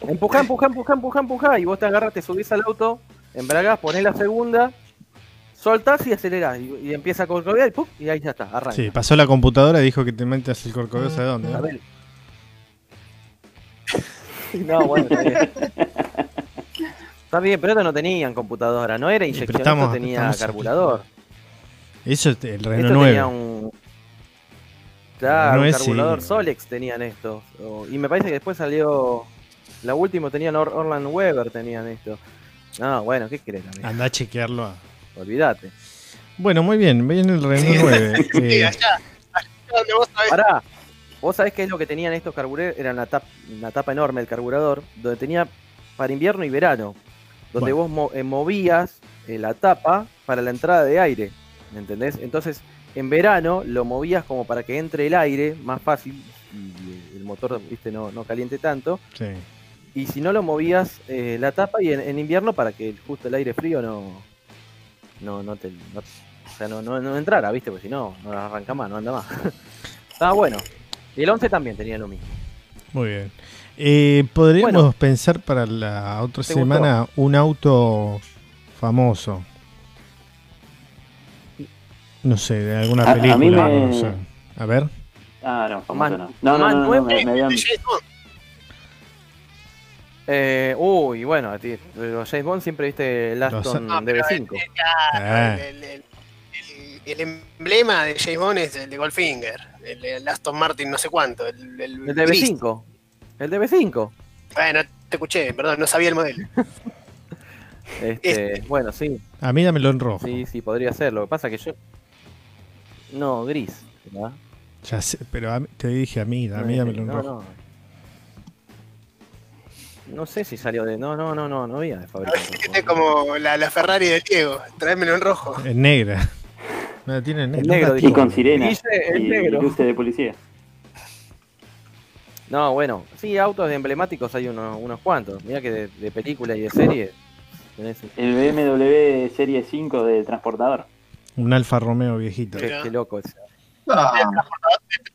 empujá, empujá, empujá, empujá, empujá, y vos te agarras, te subís al auto, embragás, ponés la segunda, soltás y acelerás, y, y empieza a corcovear y ¡pum! y ahí ya está, arranca. Sí, pasó la computadora y dijo que te metas el corcoveo, ¿sabes dónde? A no? ver. No, bueno, está bien. Está bien, pero estos no tenían computadora, no era inyección, estamos- esto tenía aquí. carburador. Eso es el Renault Esto 9. tenía un. Claro, un carburador sí. Solex tenían estos. O- Y me parece que después salió. La última tenían Or- Orland Weber, tenían esto. No, bueno, ¿qué querés? amigo? Anda a chequearlo. a- Olvídate. Bueno, muy bien, bien el Renault 9. Sí, Eh, allá, allá donde vos sabés. Pará, vos sabés qué es lo que tenían estos carburadores. Era una, tap- una tapa enorme el carburador, donde tenía para invierno y verano. Donde Bueno. vos mo- eh, movías eh, la tapa para la entrada de aire. ¿Me entendés? Entonces, en verano lo movías como para que entre el aire más fácil y el motor, viste, no, no caliente tanto. sí. Y si no lo movías eh, la tapa y en, en invierno para que justo el aire frío no no no te no- o sea, no, no, no entrara, ¿viste? Porque si no, no arranca más, no anda más. Estaba bueno. Y el 11 también tenía lo mismo. Muy bien. Eh, Podríamos Bueno. pensar para la otra ¿Te semana un auto famoso. No sé, de alguna A- a película. mí me- no sé. A ver. Ah, no, famoso no. No, no, no, no, me, me habían... Eh, uy, bueno, a ti- los James Bond siempre viste el Aston No, pero DB5. el- claro, Ah. el, el- el- el- el emblema de James Bond es el de Goldfinger, el, el Aston Martin no sé cuánto, el, el El gris. DB5. El DB5. Bueno, te escuché, perdón, no sabía el modelo. Este, bueno, sí, A mí dámelo en rojo. sí, sí, podría ser. Lo que pasa que yo. No, gris. ¿verdad? Ya sé, pero a mí- te dije a mí, a mí dámelo en no, rojo. no. No sé si salió de. No, no, no, no, no había de fábrica. Este es como la, la Ferrari de Diego, tráemelo en rojo. En negra. No la tiene en El negro. Y con sirena. El y, negro. y luces de policía. No, bueno, sí, autos de emblemáticos hay unos, unos cuantos. Mira que de, de película y de serie. tenés- El BMW Serie 5 de transportador. Un Alfa Romeo viejito. Qué, qué loco ese.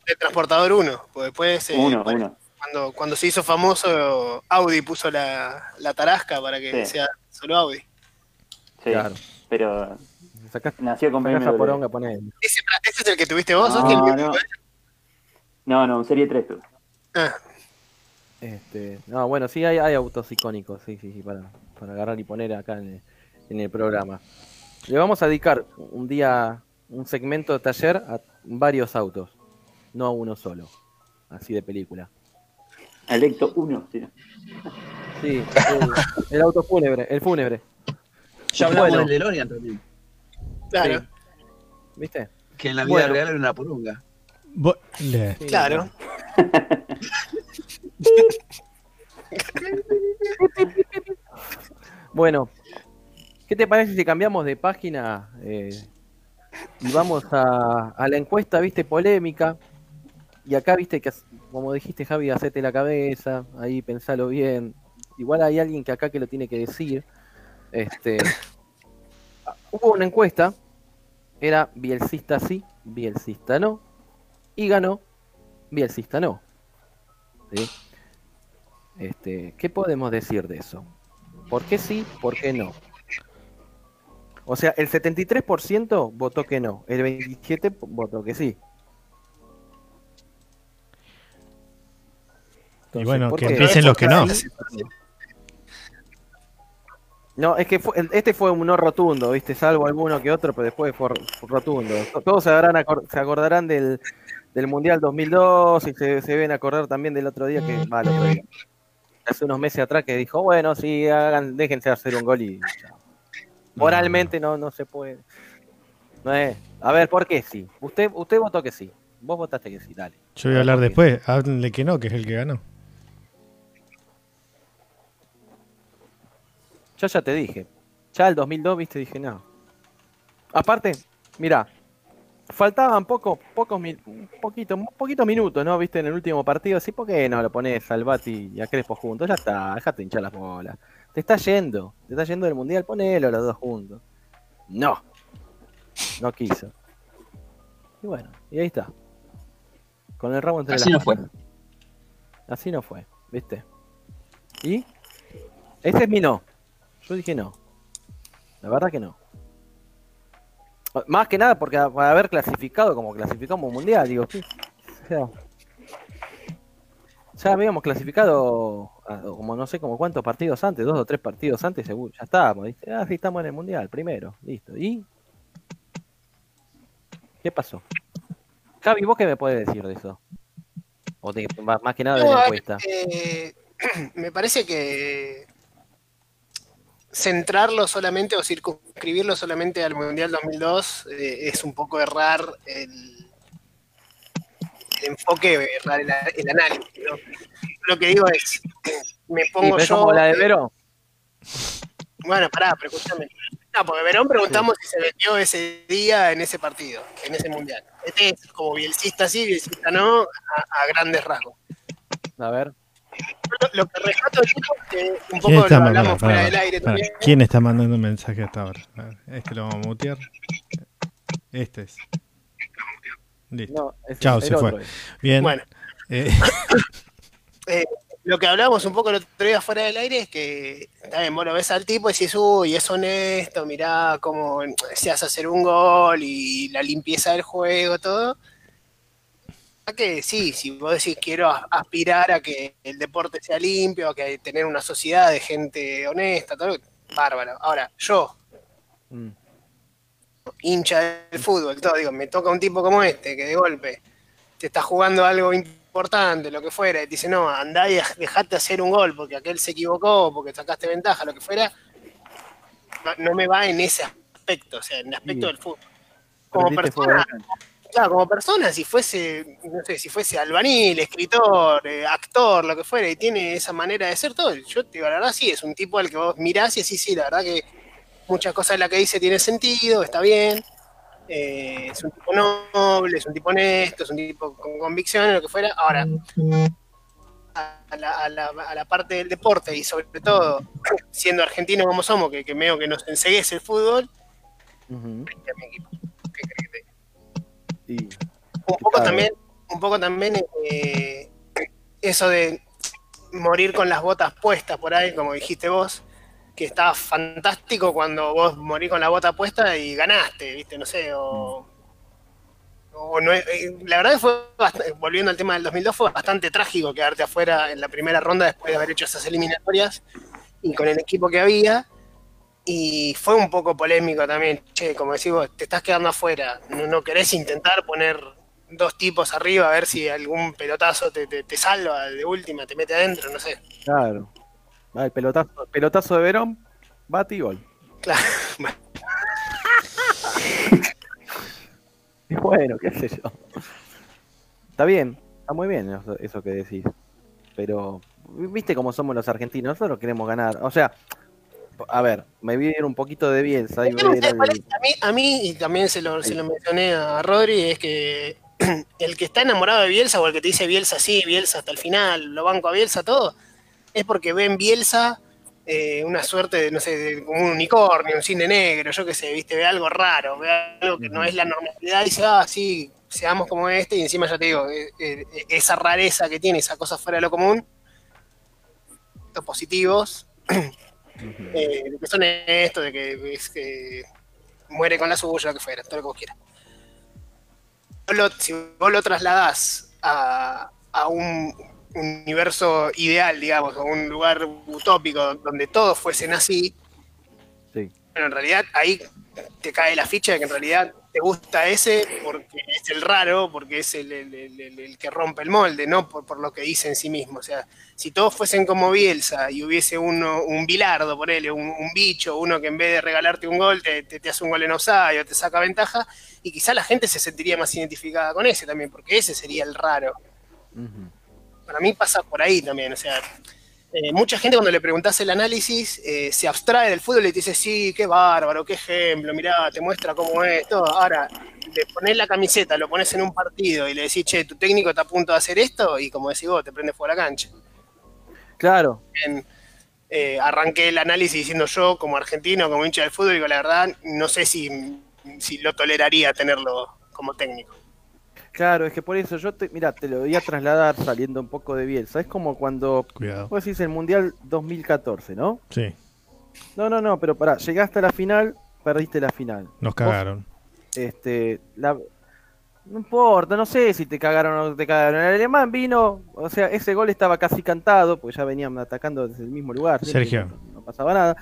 El transportador 1, pues después eh, Uno, bueno, uno. Cuando, cuando se hizo famoso, Audi puso la, la tarasca para que Sí. sea solo Audi. Sí, Claro. pero Sacás, nació con BMW. poronga. ¿Ese, ese es el que tuviste vos? ¿sos No, el no. Serie 3 tú. Ah, Este, no, bueno, sí hay, hay autos icónicos, sí, sí, sí, para, para agarrar y poner acá en el, en el programa. Le vamos a dedicar un día, un segmento de taller a varios autos, no a uno solo, así de película. Electo 1. Sí. Sí, el, el auto fúnebre, el fúnebre, Ya hablamos Bueno. del DeLorean también. claro, Sí. ¿viste? Que en la vida Bueno. real era una poronga. Sí, claro. Bueno, ¿qué te parece si cambiamos de página eh, y vamos a, a la encuesta, viste, polémica? Y acá, viste, que como dijiste, Javi, hacete la cabeza, ahí pensalo bien. Igual hay alguien que acá que lo tiene que decir. Este, hubo una encuesta, era bielcista sí, bielcista no, y ganó bielcista no. Este, ¿Qué podemos decir de eso? ¿Por qué sí? ¿Por qué no? O sea, el 73% votó que no, el 27% votó que sí. Entonces, bueno, ¿por que empiecen los que no. No, es que fue- este fue un no rotundo, ¿viste? Salvo alguno que otro, pero después fue, rotundo. Todos se, habrán se acordarán del, del Mundial 2002 y se, se deben acordar también del otro día que... va, el otro día. Hace unos meses atrás que dijo, bueno, sí, hagan, déjense hacer un gol y chao. Moralmente no, no se puede. No es. A ver, ¿por qué sí? Usted, usted votó que sí. Vos votaste que sí, dale. Yo voy a hablar después. Háblenle que no, que es el que ganó. Yo ya te dije. Ya el 2002, viste, dije, no. Aparte, mira, faltaban poco, pocos, un poquito, minutos, ¿no? Viste, en el último partido, así, ¿por qué no lo pones al Bati y a Crespo juntos? Ya está, dejate hinchar las bolas. Te está yendo, te está yendo del mundial, ponelo los dos juntos. No, no quiso. Y bueno, y ahí está. Con el rabo entre Así las no fue. Así no fue, ¿viste? ¿Y? Ese es mi no. Yo dije no. La verdad que no. Más que nada porque para haber clasificado como clasificamos un mundial, digo. O sea, ya habíamos clasificado como no sé como cuántos partidos antes, dos o tres partidos antes, seguro, ya estábamos, ¿viste? Ah, sí, estamos en el mundial, primero, listo. ¿Y? ¿Qué pasó? Javi, ¿vos qué me puedes decir de eso? O de, más más que nada de la encuesta. eh, me parece que centrarlo solamente o circunscribirlo solamente al Mundial 2002 eh, es un poco errar el, el enfoque, errar el, el análisis. ¿no? Lo que digo es, me pongo yo... como la de Vero. Bueno, pará, pero escúchame. No, porque Verón preguntamos si se metió ese día en ese partido, en ese mundial. Este es como bielcista sí, bielcista no, a, a grandes rasgos. A ver. Lo, que tipo es que un ¿Quién poco lo está, mandando, hablamos fuera del aire también. ¿Quién está mandando un mensaje hasta ahora? Este lo vamos a mutear. Este es. Listo. No, Chao, se fue. es. Bien. Bueno, Eh, eh, lo que hablábamos un poco el otro día fuera del aire es que también vos lo ves al tipo y decís, uy, es honesto, mirá cómo se hace hacer un gol y la limpieza del juego, todo. Que sí, si vos decís quiero aspirar a que el deporte sea limpio, a que tener una sociedad de gente honesta, todo, bárbaro. Ahora, yo, Mm. hincha del fútbol, todo, digo, me toca un tipo como este, que de golpe te está jugando algo importante, lo que fuera, y te dice, no, andá y dejate hacer un gol porque aquel se equivocó, porque sacaste ventaja, lo que fuera, no, no me va en ese aspecto, o sea, en el aspecto Sí. del fútbol. Como Perdiste persona. Claro, como persona, si fuese, no sé, si fuese albanil, escritor, eh, actor, lo que fuera, y tiene esa manera de ser todo, yo te digo, la verdad sí, es un tipo al que vos mirás y decís, sí, la verdad que muchas cosas de las que dice tiene sentido, está bien, eh, es un tipo noble, es un tipo honesto, es un tipo con convicciones, lo que fuera. Ahora, a la, a la- a la parte del deporte y sobre todo siendo argentinos como somos, que, que medio que nos enseguece el fútbol, Ujú. es mi equipo. Y un poco Claro. también, un poco también eh, eso de morir con las botas puestas por ahí, como dijiste vos, que está fantástico cuando vos morís con la bota puesta y ganaste, viste, no sé, o, o no eh, la verdad fue bast- volviendo al tema del 2002 fue bastante trágico quedarte afuera en la primera ronda después de haber hecho esas eliminatorias y con el equipo que había y fue un poco polémico también, che, como decís vos, te estás quedando afuera, no, no querés intentar poner dos tipos arriba a ver si algún pelotazo te, te- te salva de última, te mete adentro, no sé. claro. El pelotazo, pelotazo de Verón, bate y gol. Claro, bueno, Y bueno, qué sé yo. Está bien, está muy bien eso, eso que decís. Pero, viste cómo somos los argentinos, nosotros queremos ganar. O sea, a ver, me ir un poquito de Bielsa y ¿Qué me ver el- parece? A mí, a mí, y también se lo, se lo mencioné a Rodri, es que el que está enamorado de Bielsa o el que te dice Bielsa sí, Bielsa hasta el final, lo banco a Bielsa, todo, es porque ve en Bielsa eh, una suerte de, no sé, de, como un unicornio, un cine negro, yo qué sé, viste, ve algo raro, ve algo que no es la normalidad y dice, ah, sí, seamos como este, y encima ya te digo, eh, eh, esa rareza que tiene, esa cosa fuera de lo común, los positivos, eh, de que son esto, de que, es que muere con la suya, lo que fuera, todo lo que vos quieras. Lo- si vos lo trasladás a, a un universo ideal, digamos, a un lugar utópico donde todos fuesen así, Sí. bueno, en realidad ahí te cae la ficha de que en realidad te gusta ese porque es el raro, porque es el, el- el- el- el que rompe el molde, no por, por lo que dice en sí mismo. O sea, si todos fuesen como Bielsa y hubiese uno, un bilardo, por él, un, un bicho, uno que en vez de regalarte un gol te, te- te hace un gol en offside o te saca ventaja, y quizá la gente se sentiría más identificada con ese también, porque ese sería el raro. Para mí pasa por ahí también, o sea, eh, mucha gente cuando le preguntás el análisis eh, se abstrae del fútbol y te dice, sí, qué bárbaro, qué ejemplo, mirá, te muestra cómo es, todo. Ahora, le pones la camiseta, lo pones en un partido y le decís, che, tu técnico está a punto de hacer esto, y como decís vos, te prende fuera la cancha. Claro, En- eh, arranqué el análisis diciendo yo, como argentino, como hincha del fútbol, digo, la verdad, no sé si, si lo toleraría tenerlo como técnico. Claro, es que por eso yo te, mira, te lo voy a trasladar saliendo un poco de Bielsa. Es como cuando Cuidado. vos decís el Mundial 2014, ¿no? Sí, No, no, no, pero pará, llegaste a la final, perdiste la final. nos cagaron. Este, la, no importa, no sé si te cagaron o no te cagaron. El alemán vino, o sea, ese gol estaba casi cantado, porque ya venían atacando desde el mismo lugar. Sergio. No, no pasaba nada.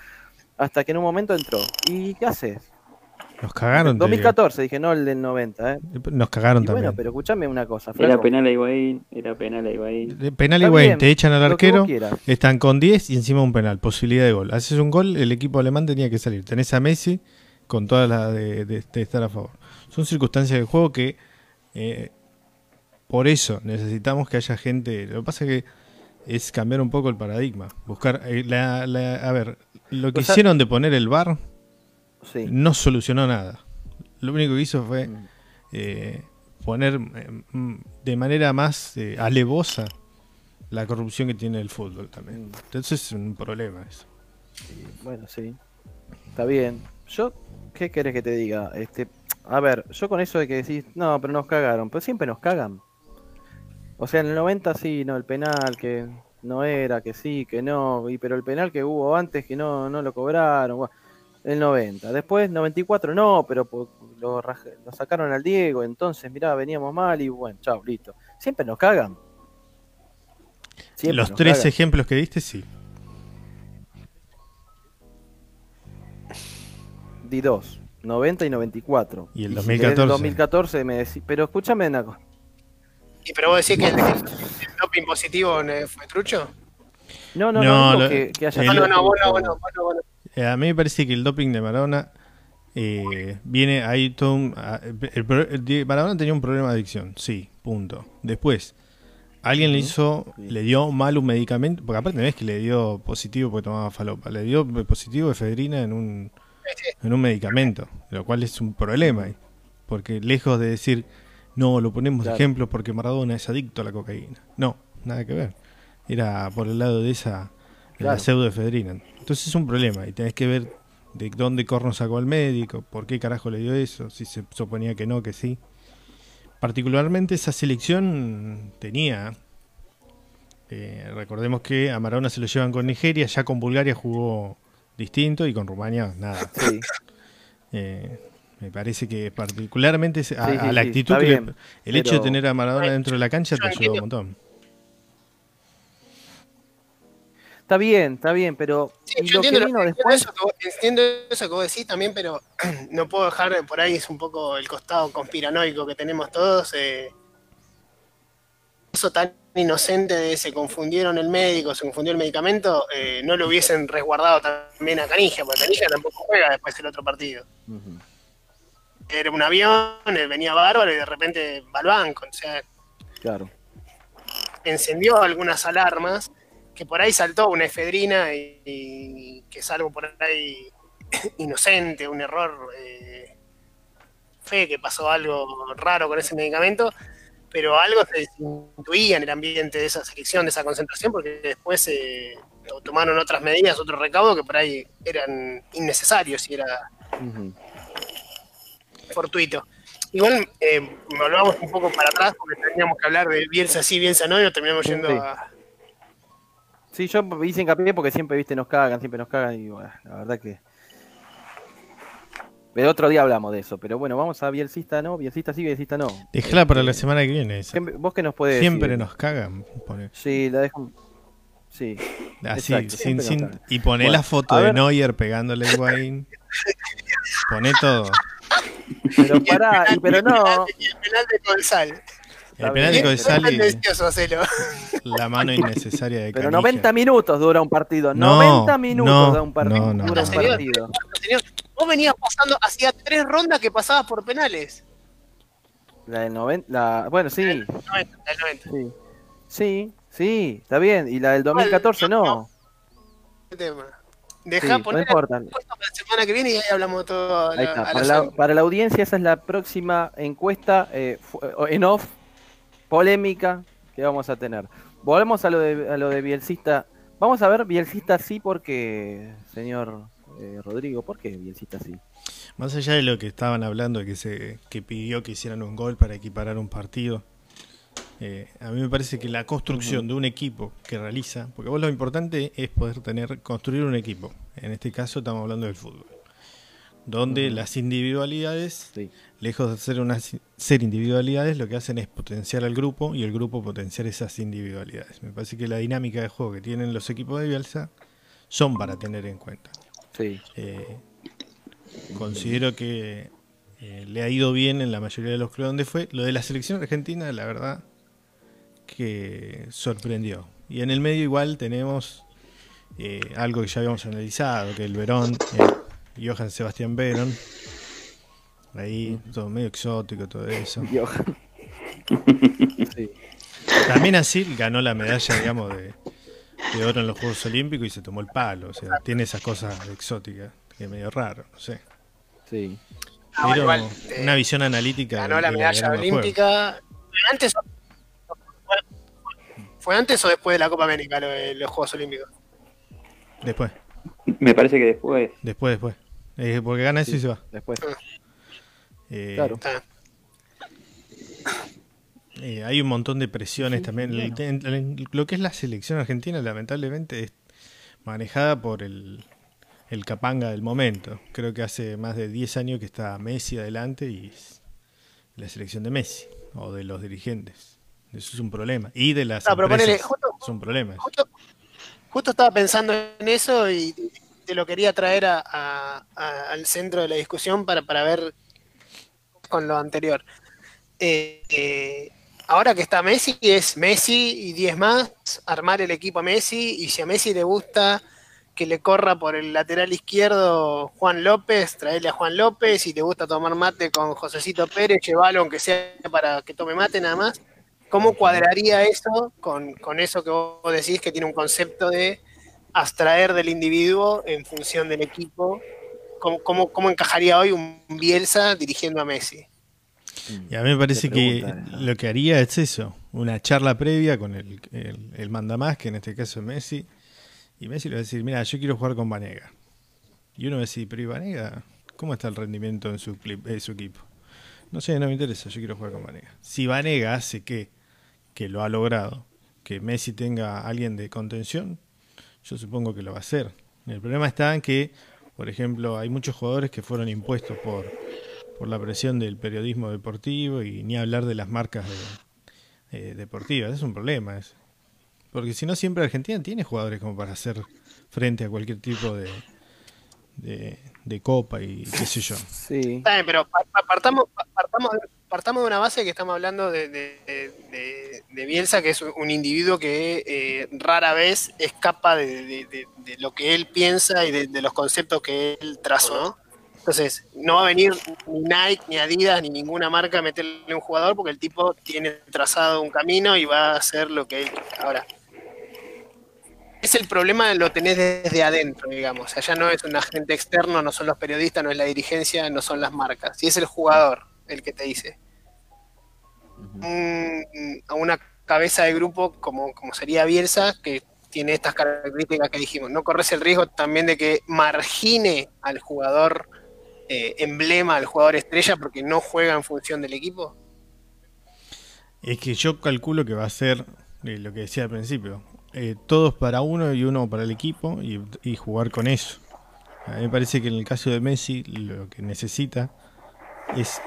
Hasta que en un momento entró. ¿Y qué haces? Nos cagaron. te digo. 2014, dije, no el del 90, ¿eh? Nos cagaron Y bueno, también. pero escuchame una cosa, Era flaco. penal a Higuaín, era penal a Higuaín. Penal Wayne, bien, te echan al arquero, están con 10 y encima un penal, posibilidad de gol. Haces un gol, el equipo alemán tenía que salir. Tenés a Messi con toda la de, de- de estar a favor. Son circunstancias del juego que eh, por eso necesitamos que haya gente. Lo que pasa es que es cambiar un poco el paradigma. Buscar, eh, la- la- a ver, lo que O sea- hicieron de poner el bar Sí. no solucionó nada. Lo único que hizo fue Mm. eh, poner mm, de manera más eh, alevosa la corrupción que tiene el fútbol también. Mm. Entonces es un problema eso. Sí, bueno, sí. Está bien. Yo, ¿qué querés que te diga? Este, a ver, yo con eso de que decís, no, pero nos cagaron, pero siempre nos cagan. O sea, en el 90 sí, no, el penal que no era, que sí, que no, y pero el penal que hubo antes que no, no lo cobraron, bueno, el 90. Después 94 no, pero lo, lo sacaron al Diego, entonces mirá, veníamos mal y bueno, chao, listo. Siempre nos cagan. Siempre Los nos tres cagan. ejemplos que diste, sí. Di dos. 90 y 94. Y el si querés 2014. 2014 me decís, pero escúchame una cosa. Y pero vos decís que el, el doping positivo eh, fue trucho. No, no, No, no, lo- que, que haya el- No, no, vos no, vos no, vos no, vos no. Eh, a mí me parece que el doping de Maradona eh, viene ahí todo un- a- el pro- el de- Maradona tenía un problema de adicción, sí, punto. Después, alguien le hizo, le dio mal un medicamento, porque aparte no es que le dio positivo porque tomaba falopa, le dio positivo de efedrina en un, en un medicamento, lo cual es un problema, porque lejos de decir, no, lo ponemos de ejemplo porque Maradona es adicto a la cocaína. No, nada que ver. Era por el lado de esa de la pseudoefedrina. Entonces es un problema y tenés que ver de dónde corno sacó al médico, por qué carajo le dio eso, si se suponía que no, que sí. Particularmente esa selección tenía, eh, recordemos que a Maradona se lo llevan con Nigeria, ya con Bulgaria jugó distinto y con Rumania nada. Sí, Eh, me parece que particularmente se- a, Sí, sí, a la actitud, que el hecho de tener a Maradona dentro de la cancha te ayuda un entiendo. montón. Está bien, está bien, pero Sí, yo lo que entiendo, vino entiendo después, eso que vos, entiendo eso que vos decís también, pero no puedo dejar de- por ahí es un poco el costado conspiranoico que tenemos todos. eh, eso tan inocente de se confundieron el médico, se confundió el medicamento, eh, no lo hubiesen resguardado también a Canija, porque Canija tampoco juega después el otro partido. Era un avión, él venía bárbaro y de repente va al banco. O sea, claro. encendió algunas alarmas, que por ahí saltó una efedrina y, y que es algo por ahí inocente, un error eh, fe, que pasó algo raro con ese medicamento, pero algo se intuía en el ambiente de esa selección, de esa concentración, porque después eh, to- tomaron otras medidas, otros recaudos que por ahí eran innecesarios y era fortuito. Igual eh, volvamos un poco para atrás porque teníamos que hablar de Bielsa sí, Bielsa no, y nos terminamos yendo Sí. a, Sí, yo hice hincapié porque siempre, viste, nos cagan, siempre nos cagan y bueno, la verdad que... Pero otro día hablamos de eso, pero bueno, vamos a Bielcista no, Bielcista sí, Bielcista no. Déjala para la semana que viene. esa. ¿qué- ¿Vos qué nos podés Siempre decir? nos cagan. pone. Sí, la dejo... Sí, Así, Exacto, sin, sin- y poné Bueno, la foto de ver. Neuer pegándole a Higuaín. Poné todo. pero pará, y, pero no... y el penal de Colsal. El penal de bien. Codesal y tendencioso hacerlo. la mano innecesaria de Pero Canija. 90 minutos dura un partido, No, 90 minutos no, dura un partido. no, no, dura no. un Señor, partido. señor, Vos venías pasando, hacía tres rondas que pasabas por penales. La del 90, la, bueno, sí, 90, el 90. sí, sí, sí, está bien. Y la del 2014 no. ¿Qué tema? Sí, Dejá no poner importa. la semana que viene y ahí hablamos todo. a Ahí la- está. a Para la la, para la audiencia esa es la próxima encuesta eh, en off, polémica que vamos a tener. Volvemos a lo de, a lo de Bielcista. Vamos a ver Bielcista sí porque, señor eh, Rodrigo, ¿por qué Bielcista sí? Más allá de lo que estaban hablando, de que se que pidió que hicieran un gol para equiparar un partido, eh, a mí me parece que la construcción de un equipo que realiza, porque vos lo importante es poder tener construir un equipo. En este caso estamos hablando del fútbol, donde las individualidades, Sí. Lejos de ser unas ser individualidades, lo que hacen es potenciar al grupo y el grupo potenciar esas individualidades. Me parece que la dinámica de juego que tienen los equipos de Bielsa son para tener en cuenta. Sí. Eh, considero que eh, le ha ido bien en la mayoría de los clubes donde fue. Lo de la selección argentina, la verdad, que sorprendió. Y en el medio igual tenemos eh, algo que ya habíamos analizado, que el Verón, eh, Johan Sebastián Verón, ahí todo medio exótico, todo eso. Sí. También así ganó la medalla, digamos, de, de oro en los Juegos Olímpicos y se tomó el palo. O sea, tiene esas cosas exóticas, que es medio raro, no sé. Sí. Ah, Pero igual, eh, una visión analítica. Ganó de- la medalla olímpica. ¿Fue antes, o- ¿Fue antes o después de la Copa América lo de los Juegos Olímpicos? Después, Me parece que después. después, después. Eh, porque gana eso y se va. Después. Eh, Claro. Está. eh, hay un montón de presiones también. El- en- en- lo que es la selección argentina, lamentablemente, es manejada por el, el capanga del momento. Creo que hace más de 10 años que está Messi adelante y es la selección de Messi o de los dirigentes. Eso es un problema. Y de las No, pero ponele, empresas. justo- es un problema. Justo, justo estaba pensando en eso y te lo quería traer a- a- a- al centro de la discusión para, para ver con lo anterior. Eh, eh, ahora que está Messi, es Messi y 10 más, armar el equipo a Messi y si a Messi le gusta que le corra por el lateral izquierdo Juan López, traerle a Juan López, si te gusta tomar mate con Josecito Pérez, llevalo aunque sea para que tome mate nada más. ¿Cómo cuadraría eso con, con eso que vos decís que tiene un concepto de abstraer del individuo en función del equipo? ¿Cómo, cómo, cómo encajaría hoy un Bielsa dirigiendo a Messi? Y a mí me parece que ¿no? lo que haría es eso, una charla previa con el, el, el mandamás, que en este caso es Messi, y Messi le va a decir, mira, yo quiero jugar con Vanega. Y uno va a decir, pero ¿y Vanega? ¿Cómo está el rendimiento en su, clip- en su equipo? No sé, no me interesa, yo quiero jugar con Vanega. Si Vanega hace que, que lo ha logrado, que Messi tenga a alguien de contención, yo supongo que lo va a hacer. El problema está en que, por ejemplo, hay muchos jugadores que fueron impuestos por, por la presión del periodismo deportivo y ni hablar de las marcas de- deportivas. Es un problema. ese. Porque si no, siempre Argentina tiene jugadores como para hacer frente a cualquier tipo de, de, de copa y qué sé yo. Sí. Está bien, pero pa- pa- partamos, pa- partamos, partamos de una base que estamos hablando de, de- de- de Bielsa, que es un individuo que eh, rara vez escapa de, de- de- de lo que él piensa y de, de los conceptos que él trazó, ¿no? Entonces, no va a venir ni Nike, ni Adidas, ni ninguna marca a meterle a un jugador porque el tipo tiene trazado un camino y va a hacer lo que él. Ahora, es el problema, lo tenés desde adentro, digamos. Allá no es un agente externo, no son los periodistas, no es la dirigencia, no son las marcas. Y es el jugador el que te dice. Un- a una cabeza de grupo como, como sería Bielsa, que tiene estas características que dijimos. No corres el riesgo también de que margine al jugador eh, emblema, al jugador estrella, porque no juega en función del equipo. Es que yo calculo que va a ser eh, lo que decía al principio. Eh, todos para uno y uno para el equipo y, jugar con eso. A mí me parece que en el caso de Messi lo que necesita es...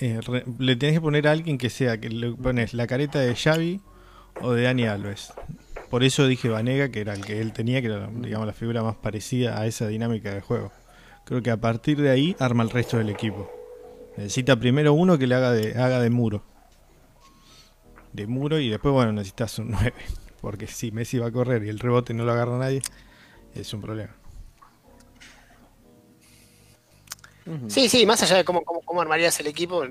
eh, le tenés que poner a alguien que sea, que le pones la careta de Xavi o de Dani Alves. Por eso dije Vanega, que era el que él tenía, que era digamos, la figura más parecida a esa dinámica de juego. Creo que a partir de ahí arma el resto del equipo. Necesita primero uno que le haga de, haga de muro. De muro y después, bueno, necesitas un 9. Porque si Messi va a correr y el rebote no lo agarra nadie, es un problema. Sí, sí, más allá de cómo, cómo, cómo armarías el equipo,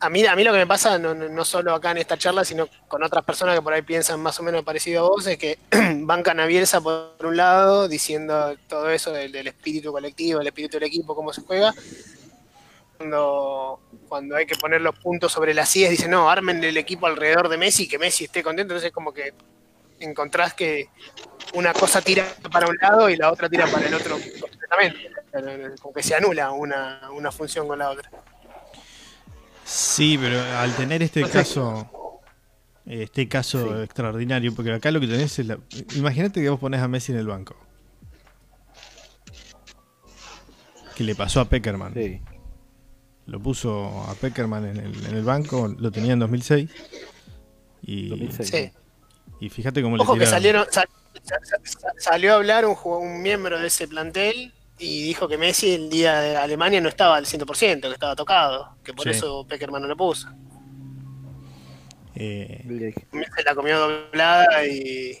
a mí, a mí lo que me pasa, no, no- no solo acá en esta charla, sino con otras personas que por ahí piensan más o menos parecido a vos, es que bancan a Bielsa por un lado, diciendo todo eso del, del espíritu colectivo, el espíritu del equipo, cómo se juega. Cuando, cuando hay que poner los puntos sobre las sillas, dicen, no, armen el equipo alrededor de Messi, que Messi esté contento. Entonces, como que encontrás que una cosa tira para un lado y la otra tira para el otro completamente. Como que se anula una, una función con la otra. Sí, pero al tener este caso, este caso extraordinario, porque acá lo que tenés es la... Imagínate que vos pones a Messi en el banco. Que le pasó a Peckerman. Sí. Lo puso a Peckerman en el, en el banco, lo tenía en 2006. Y, 2006. Y fíjate cómo le Ojo que salieron, sal- sa- sa- sa- salió a hablar un, miembro de ese plantel y dijo que Messi el día de Alemania no estaba al 100%, que estaba tocado, que por Sí. eso Peckerman no lo puso. Eh, Se la comió doblada y,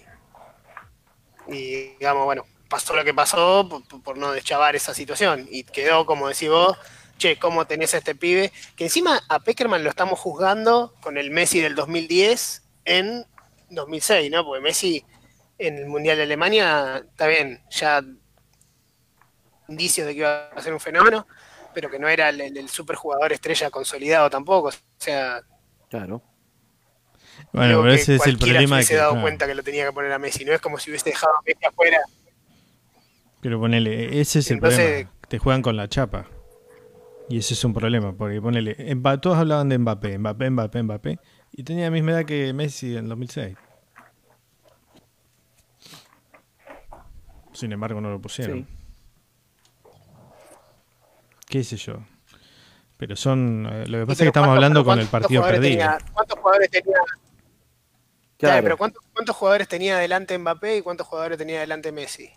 y digamos, bueno, pasó lo que pasó por, por no deschavar esa situación y quedó, como decís vos, che, ¿cómo tenés a este pibe? Que encima a Peckerman lo estamos juzgando con el Messi del 2010 en 2006, ¿no? Porque Messi en el Mundial de Alemania, está bien, ya indicios de que iba a ser un fenómeno, pero que no era el, el, el superjugador estrella consolidado tampoco. O sea, Claro. bueno, pero que ese es el problema. se hubiese que, dado claro, cuenta que lo tenía que poner a Messi. No es como si hubiese dejado a Messi afuera. Pero ponele, ese es el problema. Te juegan con la chapa. Y ese es un problema, porque ponele, todos hablaban de Mbappé, Mbappé, Mbappé, Mbappé, y tenía la misma edad que Messi en 2006. Sin embargo, no lo pusieron. Sí. ¿Qué sé yo? Pero son. eh, lo que pasa es que Pero estamos ¿cuántos- hablando con el partido perdido. tenía- ¿Cuántos jugadores tenía? Claro. pero ¿cuántos, cuántos jugadores tenía adelante Mbappé y cuántos jugadores tenía adelante Messi?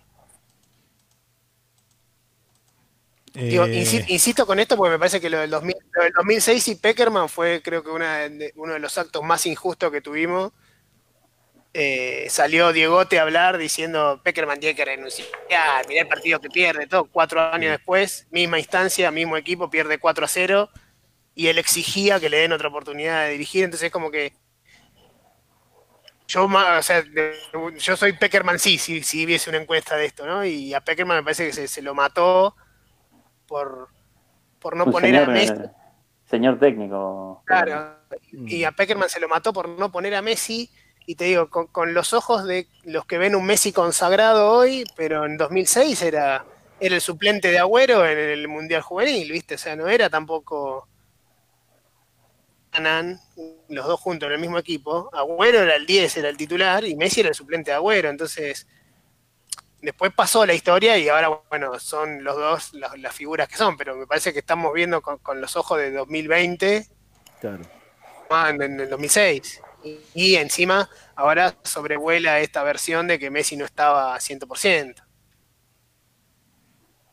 Digo, Eh, insi- insisto con esto porque me parece que lo del, 2000 lo del 2006 y Peckerman fue creo que una de- uno de los actos más injustos que tuvimos. Eh, salió Diegote a hablar diciendo Peckerman tiene que renunciar, mirá el partido que pierde, todo cuatro años después, misma instancia, mismo equipo, pierde 4 a 0 y él exigía que le den otra oportunidad de dirigir, entonces es como que yo, o sea, yo soy Peckerman sí, si, si hubiese una encuesta de esto, ¿no? Y a Peckerman me parece que se, se lo mató por, por no Un poner señor, a Messi. eh, señor técnico. Claro, y a Peckerman se lo mató por no poner a Messi. Y te digo, con, con los ojos de los que ven un Messi consagrado hoy, pero en 2006 era, era el suplente de Agüero en el Mundial Juvenil, ¿viste? O sea, no era tampoco. Ganan los dos juntos en el mismo equipo. Agüero era el 10, era el titular, y Messi era el suplente de Agüero. Entonces, después pasó la historia y ahora, bueno, son los dos las, las figuras que son, pero me parece que estamos viendo con, con los ojos de 2020 Claro. Ah, en, en el 2006. Y, y encima ahora sobrevuela esta versión de que Messi no estaba 100%.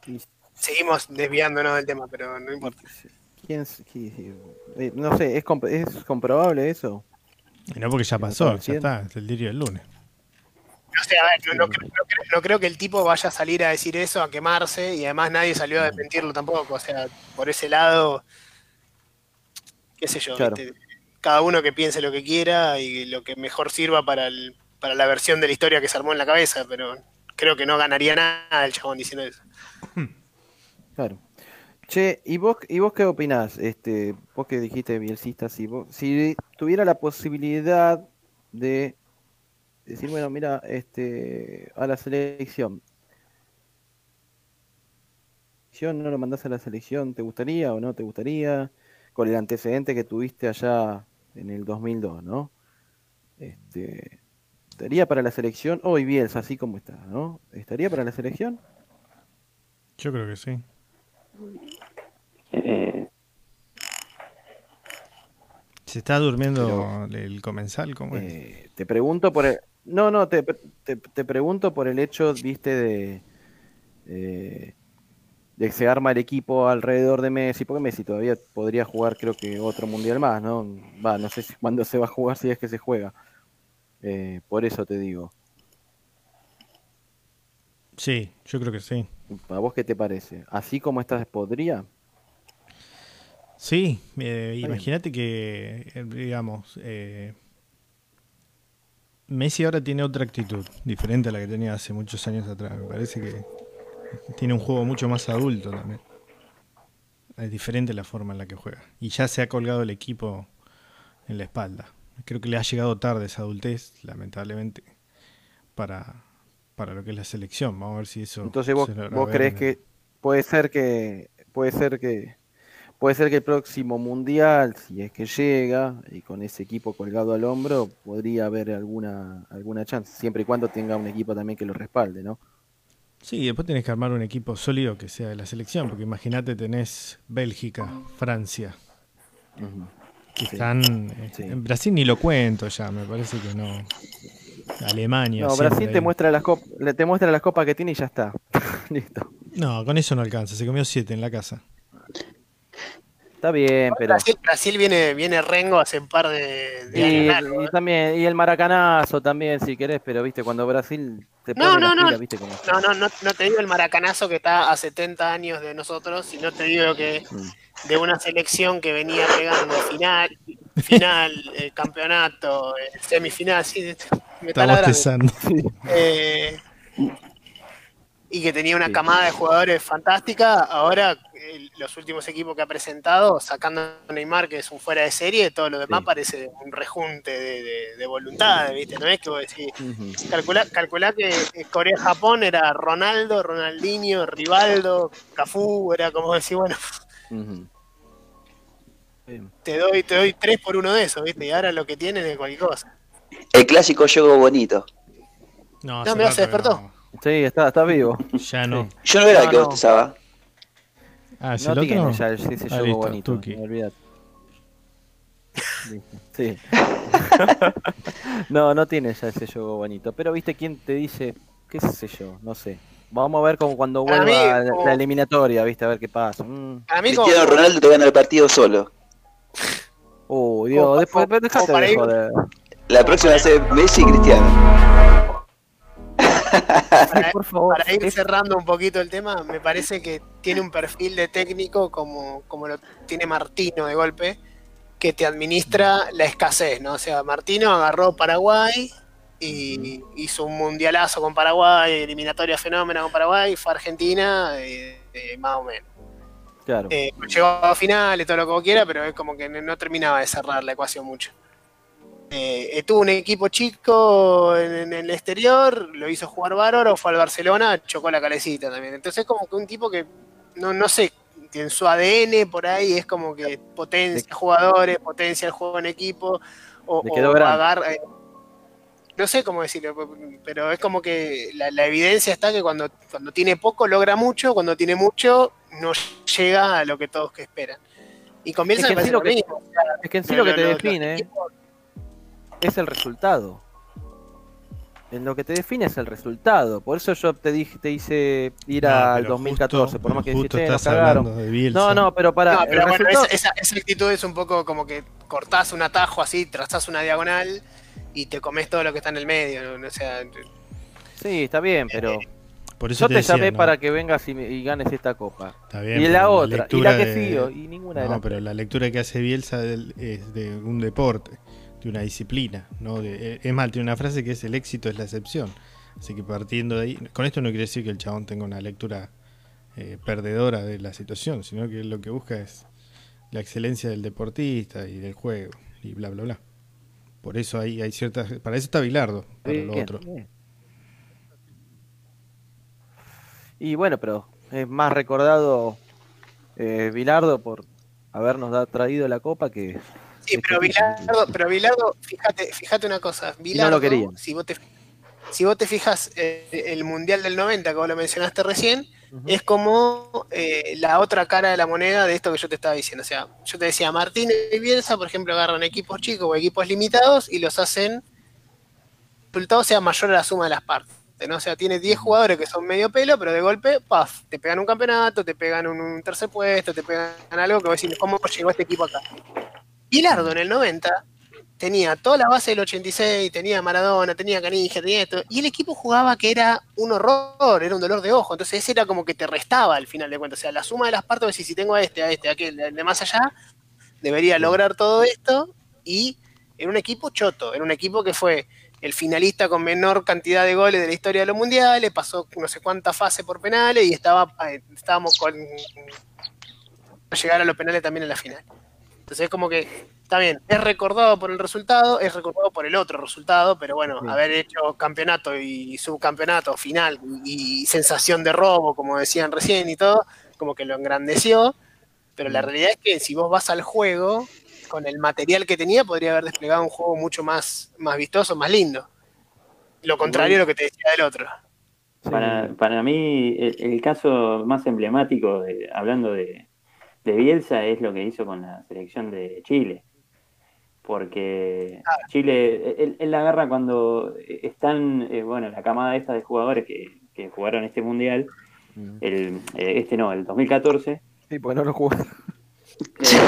Y- Seguimos desviándonos del tema, pero no importa. ¿Quién, s- qui- eh, no sé, ¿es, comp- ¿es comprobable eso? y no porque ya ¿Quién pasó, ya está, es el diario del lunes. No sé, a ver, no, no creo, no creo- no creo que el tipo vaya a salir a decir eso, a quemarse, y además nadie salió a desmentirlo tampoco. O sea, por ese lado, qué sé yo, Claro. cada uno que piense lo que quiera y lo que mejor sirva para, el- para la versión de la historia que se armó en la cabeza, pero creo que no ganaría nada el chabón diciendo eso. Claro. Che, ¿y vos, ¿y vos qué opinás? Este, vos que dijiste bielcista, si, vos, si tuviera la posibilidad de decir, bueno, mira, este, a la selección, no lo mandás a la selección, ¿te gustaría o no te gustaría? Con el antecedente que tuviste allá en el 2002, ¿no? Este, ¿estaría para la selección hoy Bielsa, así como está, ¿no? ¿Estaría para la selección? Yo creo que sí. Eh, Se está durmiendo el comensal, ¿cómo es? Eh, te pregunto por el... No, no, te, te, te pregunto por el hecho, viste, de, eh, de que se arma el equipo alrededor de Messi, porque Messi todavía podría jugar creo que otro mundial más, ¿no? Va, no sé si, cuándo se va a jugar, si es que se juega. Eh, por eso te digo. Sí, yo creo que sí. ¿A vos qué te parece? ¿Así como estás podría? Sí, eh, imagínate que, digamos, eh, Messi ahora tiene otra actitud, diferente a la que tenía hace muchos años atrás. Me parece que tiene un juego mucho más adulto también. Es diferente la forma en la que juega. Y ya se ha colgado el equipo en la espalda. Creo que le ha llegado tarde esa adultez, lamentablemente, para, para lo que es la selección. Vamos a ver si eso... Entonces vos, vos crees que puede ser que puede ser que puede ser que el próximo mundial, si es que llega y con ese equipo colgado al hombro, podría haber alguna alguna chance, siempre y cuando tenga un equipo también que lo respalde, ¿no? Sí, después tenés que armar un equipo sólido que sea de la selección, porque imagínate tenés Bélgica, Francia, que Sí. están... eh, Sí. En Brasil ni lo cuento ya, me parece que no. Alemania. No, Brasil te ahí. muestra las copas, te muestra las copas que tiene y ya está. Listo. No, con eso no alcanza, se comió siete en la casa. Está bien, pero Brasil, Brasil viene, viene Rengo hace un par de, de y, años y ¿eh? también y el maracanazo también si querés, pero viste cuando Brasil se No, pone no, no. pilas, viste cómo No, no, no, no te digo el maracanazo que está a 70 años de nosotros, sino te digo que Mm. de una selección que venía pegando final, final, eh, campeonato, eh, semifinal, sí, me está bostezando. Eh, y que tenía una camada de jugadores fantástica. Ahora, los últimos equipos que ha presentado, sacando a Neymar, que es un fuera de serie, todo lo demás Sí. parece un rejunte de, de, de voluntades, ¿viste? No es que vos decís, calculá, calculá que eh, Corea-Japón era Ronaldo, Ronaldinho, Rivaldo, Cafú, era como decir, bueno, te doy, te doy tres por uno de esos, ¿viste? Y ahora lo que tienen es cualquier cosa. El clásico juego bonito. No, No, se despertó. Sí, está, está vivo. Ya no. Sí. Yo no era el que no. bostezaba. Ah, ¿es No el otro? tiene ya ese Ah, listo, bonito. Listo, Sí. no, no tiene ya ese juego bonito. Pero viste quién te dice, qué sé yo, no sé. Vamos a ver como cuando vuelva mí, la- como- la eliminatoria, viste, a ver qué pasa. Mm. Para mí, como, Cristiano Ronaldo te gana el partido solo. Oh, Dios, Como- después como- dejate de joder. La próxima va a ser Messi y Cristiano. Ay, por favor. para ir cerrando un poquito el tema, me parece que tiene un perfil de técnico como, como lo tiene Martino de golpe, que te administra la escasez, ¿no? O sea, Martino agarró Paraguay y hizo un mundialazo con Paraguay, eliminatoria fenómena con Paraguay, fue a Argentina, eh, eh, más o menos. Claro. Eh, llegó a finales, todo lo que vos quieras, pero es como que no, no terminaba de cerrar la ecuación mucho. Eh, eh, tuvo un equipo chico en, en el exterior, lo hizo jugar bárbaro, fue al Barcelona, chocó la calecita también. Entonces es como que un tipo que, no, no sé, que en su ADN por ahí es como que potencia jugadores, potencia el juego en equipo, o, o agarra- eh, no sé cómo decirlo, pero es como que la, la evidencia está que cuando, cuando tiene poco logra mucho, cuando tiene mucho no llega a lo que todos que esperan. Y Es que en sí lo que- mismo. Es que en sí lo- lo que te lo- define los equipos- es el resultado. En lo que te define es el resultado. Por eso yo te dije, te hice ir No, al pero 2014, justo- por más que dijiste, "Eh, nos cagaron. hablando de Bielsa. No, no, pero para. No, el pero bueno, resultado- esa, esa- esa actitud es un poco como que cortás un atajo así, trazás una diagonal y te comes todo lo que está en el medio. ¿no? O sea, Sí, está bien, pero. Por eso Yo te decía, llamé ¿no? para que vengas y, me- y ganes esta copa. Está bien, y pero la otra, y lectura la que de- sigo, y ninguna de No, las pero la lectura que hace Bielsa es de un deporte, de una disciplina. ¿no? De- eh, es más, tiene una frase que es el éxito es la excepción. Así que partiendo de ahí, con esto no quiere decir que el chabón tenga una lectura eh, perdedora de la situación, sino que lo que busca es la excelencia del deportista y del juego y bla, bla, bla. Por eso hay, hay ciertas... Para eso está Bilardo, para lo Bien, otro. bien. Y bueno, pero es más recordado eh, Bilardo por habernos da- traído la copa que. Sí, pero Bilardo, pero Bilardo, fíjate, fíjate una cosa. Bilardo, lo querían. si vos te, si vos te fijas, eh, el Mundial del 90, que vos lo mencionaste recién, es como eh, la otra cara de la moneda de esto que yo te estaba diciendo. O sea, yo te decía, Martín y Bielsa, por ejemplo, agarran equipos chicos o equipos limitados y los hacen, el resultado sea mayor a la suma de las partes. ¿no? O sea, tiene 10 jugadores que son medio pelo, pero de golpe, paf, te pegan un campeonato, te pegan un, un tercer puesto, te pegan algo que vos decís, ¿cómo llegó este equipo acá? Bilardo en el 90 tenía toda la base del 86, tenía Maradona, tenía Canija, tenía esto, y el equipo jugaba que era un horror, era un dolor de ojo, entonces ese era como que te restaba al final de cuentas, o sea, la suma de las partes, decís, si tengo a este, a este, a aquel, de de más allá, debería lograr todo esto, y era un equipo choto, era un equipo que fue el finalista con menor cantidad de goles de la historia de los mundiales, pasó no sé cuántas fases por penales y estaba, eh, estábamos con llegar a los penales también en la final. Entonces es como que está bien, es recordado por el resultado, es recordado por el otro resultado, pero bueno, Sí. haber hecho campeonato y subcampeonato, final y, y sensación de robo, como decían recién y todo, como que lo engrandeció, pero la realidad es que si vos vas al juego, con el material que tenía, podría haber desplegado un juego mucho más, más vistoso, más lindo. Lo contrario a lo que te decía del otro. Para, para mí, el, el caso más emblemático, de- hablando de, de Bielsa, es lo que hizo con la selección de Chile. Porque Chile, él, él la agarra cuando están, eh, bueno, la camada esta de jugadores que, que jugaron este mundial, Mm. el, eh, este no, el 2014. Sí, porque no lo jugó.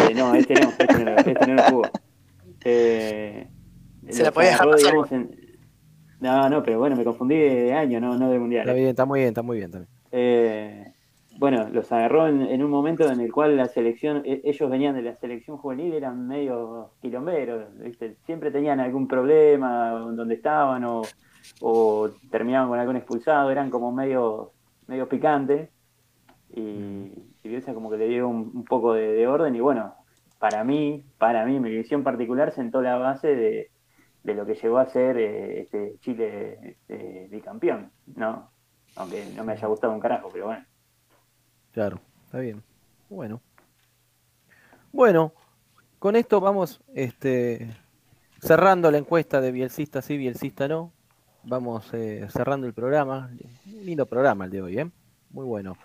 Eh, no, este no, este no, este no lo jugó. Eh, Se la podía dejar agarró, pasar. digamos, en- No, no, pero bueno, me confundí de año, no, no de mundial. Está bien, está muy bien, está muy bien también. Eh, bueno, los agarró en, un momento en el cual la selección, e- ellos venían de la selección juvenil, eran medio quilomberos, ¿viste? siempre tenían algún problema donde estaban o, terminaban con algún expulsado, eran como medio, medio picantes y, y como que le dio un, poco de, de orden y bueno, para mí, para mí, mi visión particular sentó la base de, de lo que llegó a ser eh, este Chile este, bicampeón, ¿no? Aunque no me haya gustado un carajo, pero bueno. Claro, está bien. Bueno. Bueno, con esto vamos este, cerrando la encuesta de Bielcista sí, Bielcista no. Vamos eh, cerrando el programa. Lindo programa el de hoy, ¿eh? Muy bueno.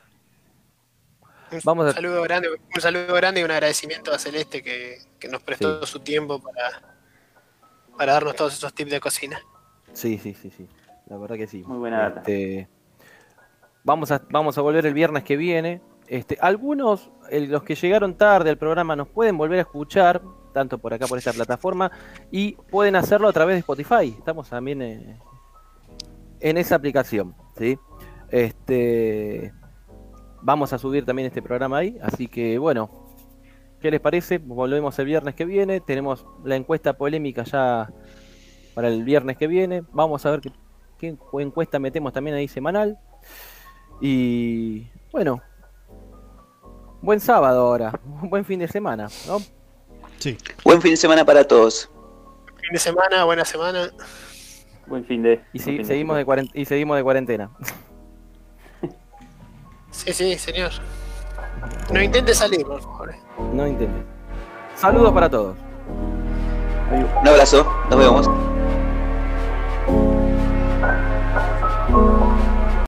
Un Vamos a- saludo grande, un saludo grande y un agradecimiento a Celeste que, que nos prestó su tiempo para, para darnos todos esos tips de cocina. Sí, sí, sí, sí. La verdad que sí. Muy buena data. Este, vamos, a, vamos a volver el viernes que viene. Este, algunos, los que llegaron tarde al programa, nos pueden volver a escuchar, tanto por acá, por esta plataforma, y pueden hacerlo a través de Spotify. Estamos también eh, en esa aplicación. ¿sí? Este, vamos a subir también este programa ahí. Así que, bueno, ¿qué les parece? Volvemos el viernes que viene. Tenemos la encuesta polémica ya para el viernes que viene. Vamos a ver qué, qué encuesta metemos también ahí semanal. Y bueno, buen sábado ahora, buen fin de semana, ¿no? Sí. Buen fin de semana para todos. Fin de semana, buena semana. Buen fin de. Y, si- fin seguimos de y seguimos de cuarentena. Sí, sí, señor. No intente salir, por favor. No intenten. Saludos para todos. Un abrazo, nos vemos.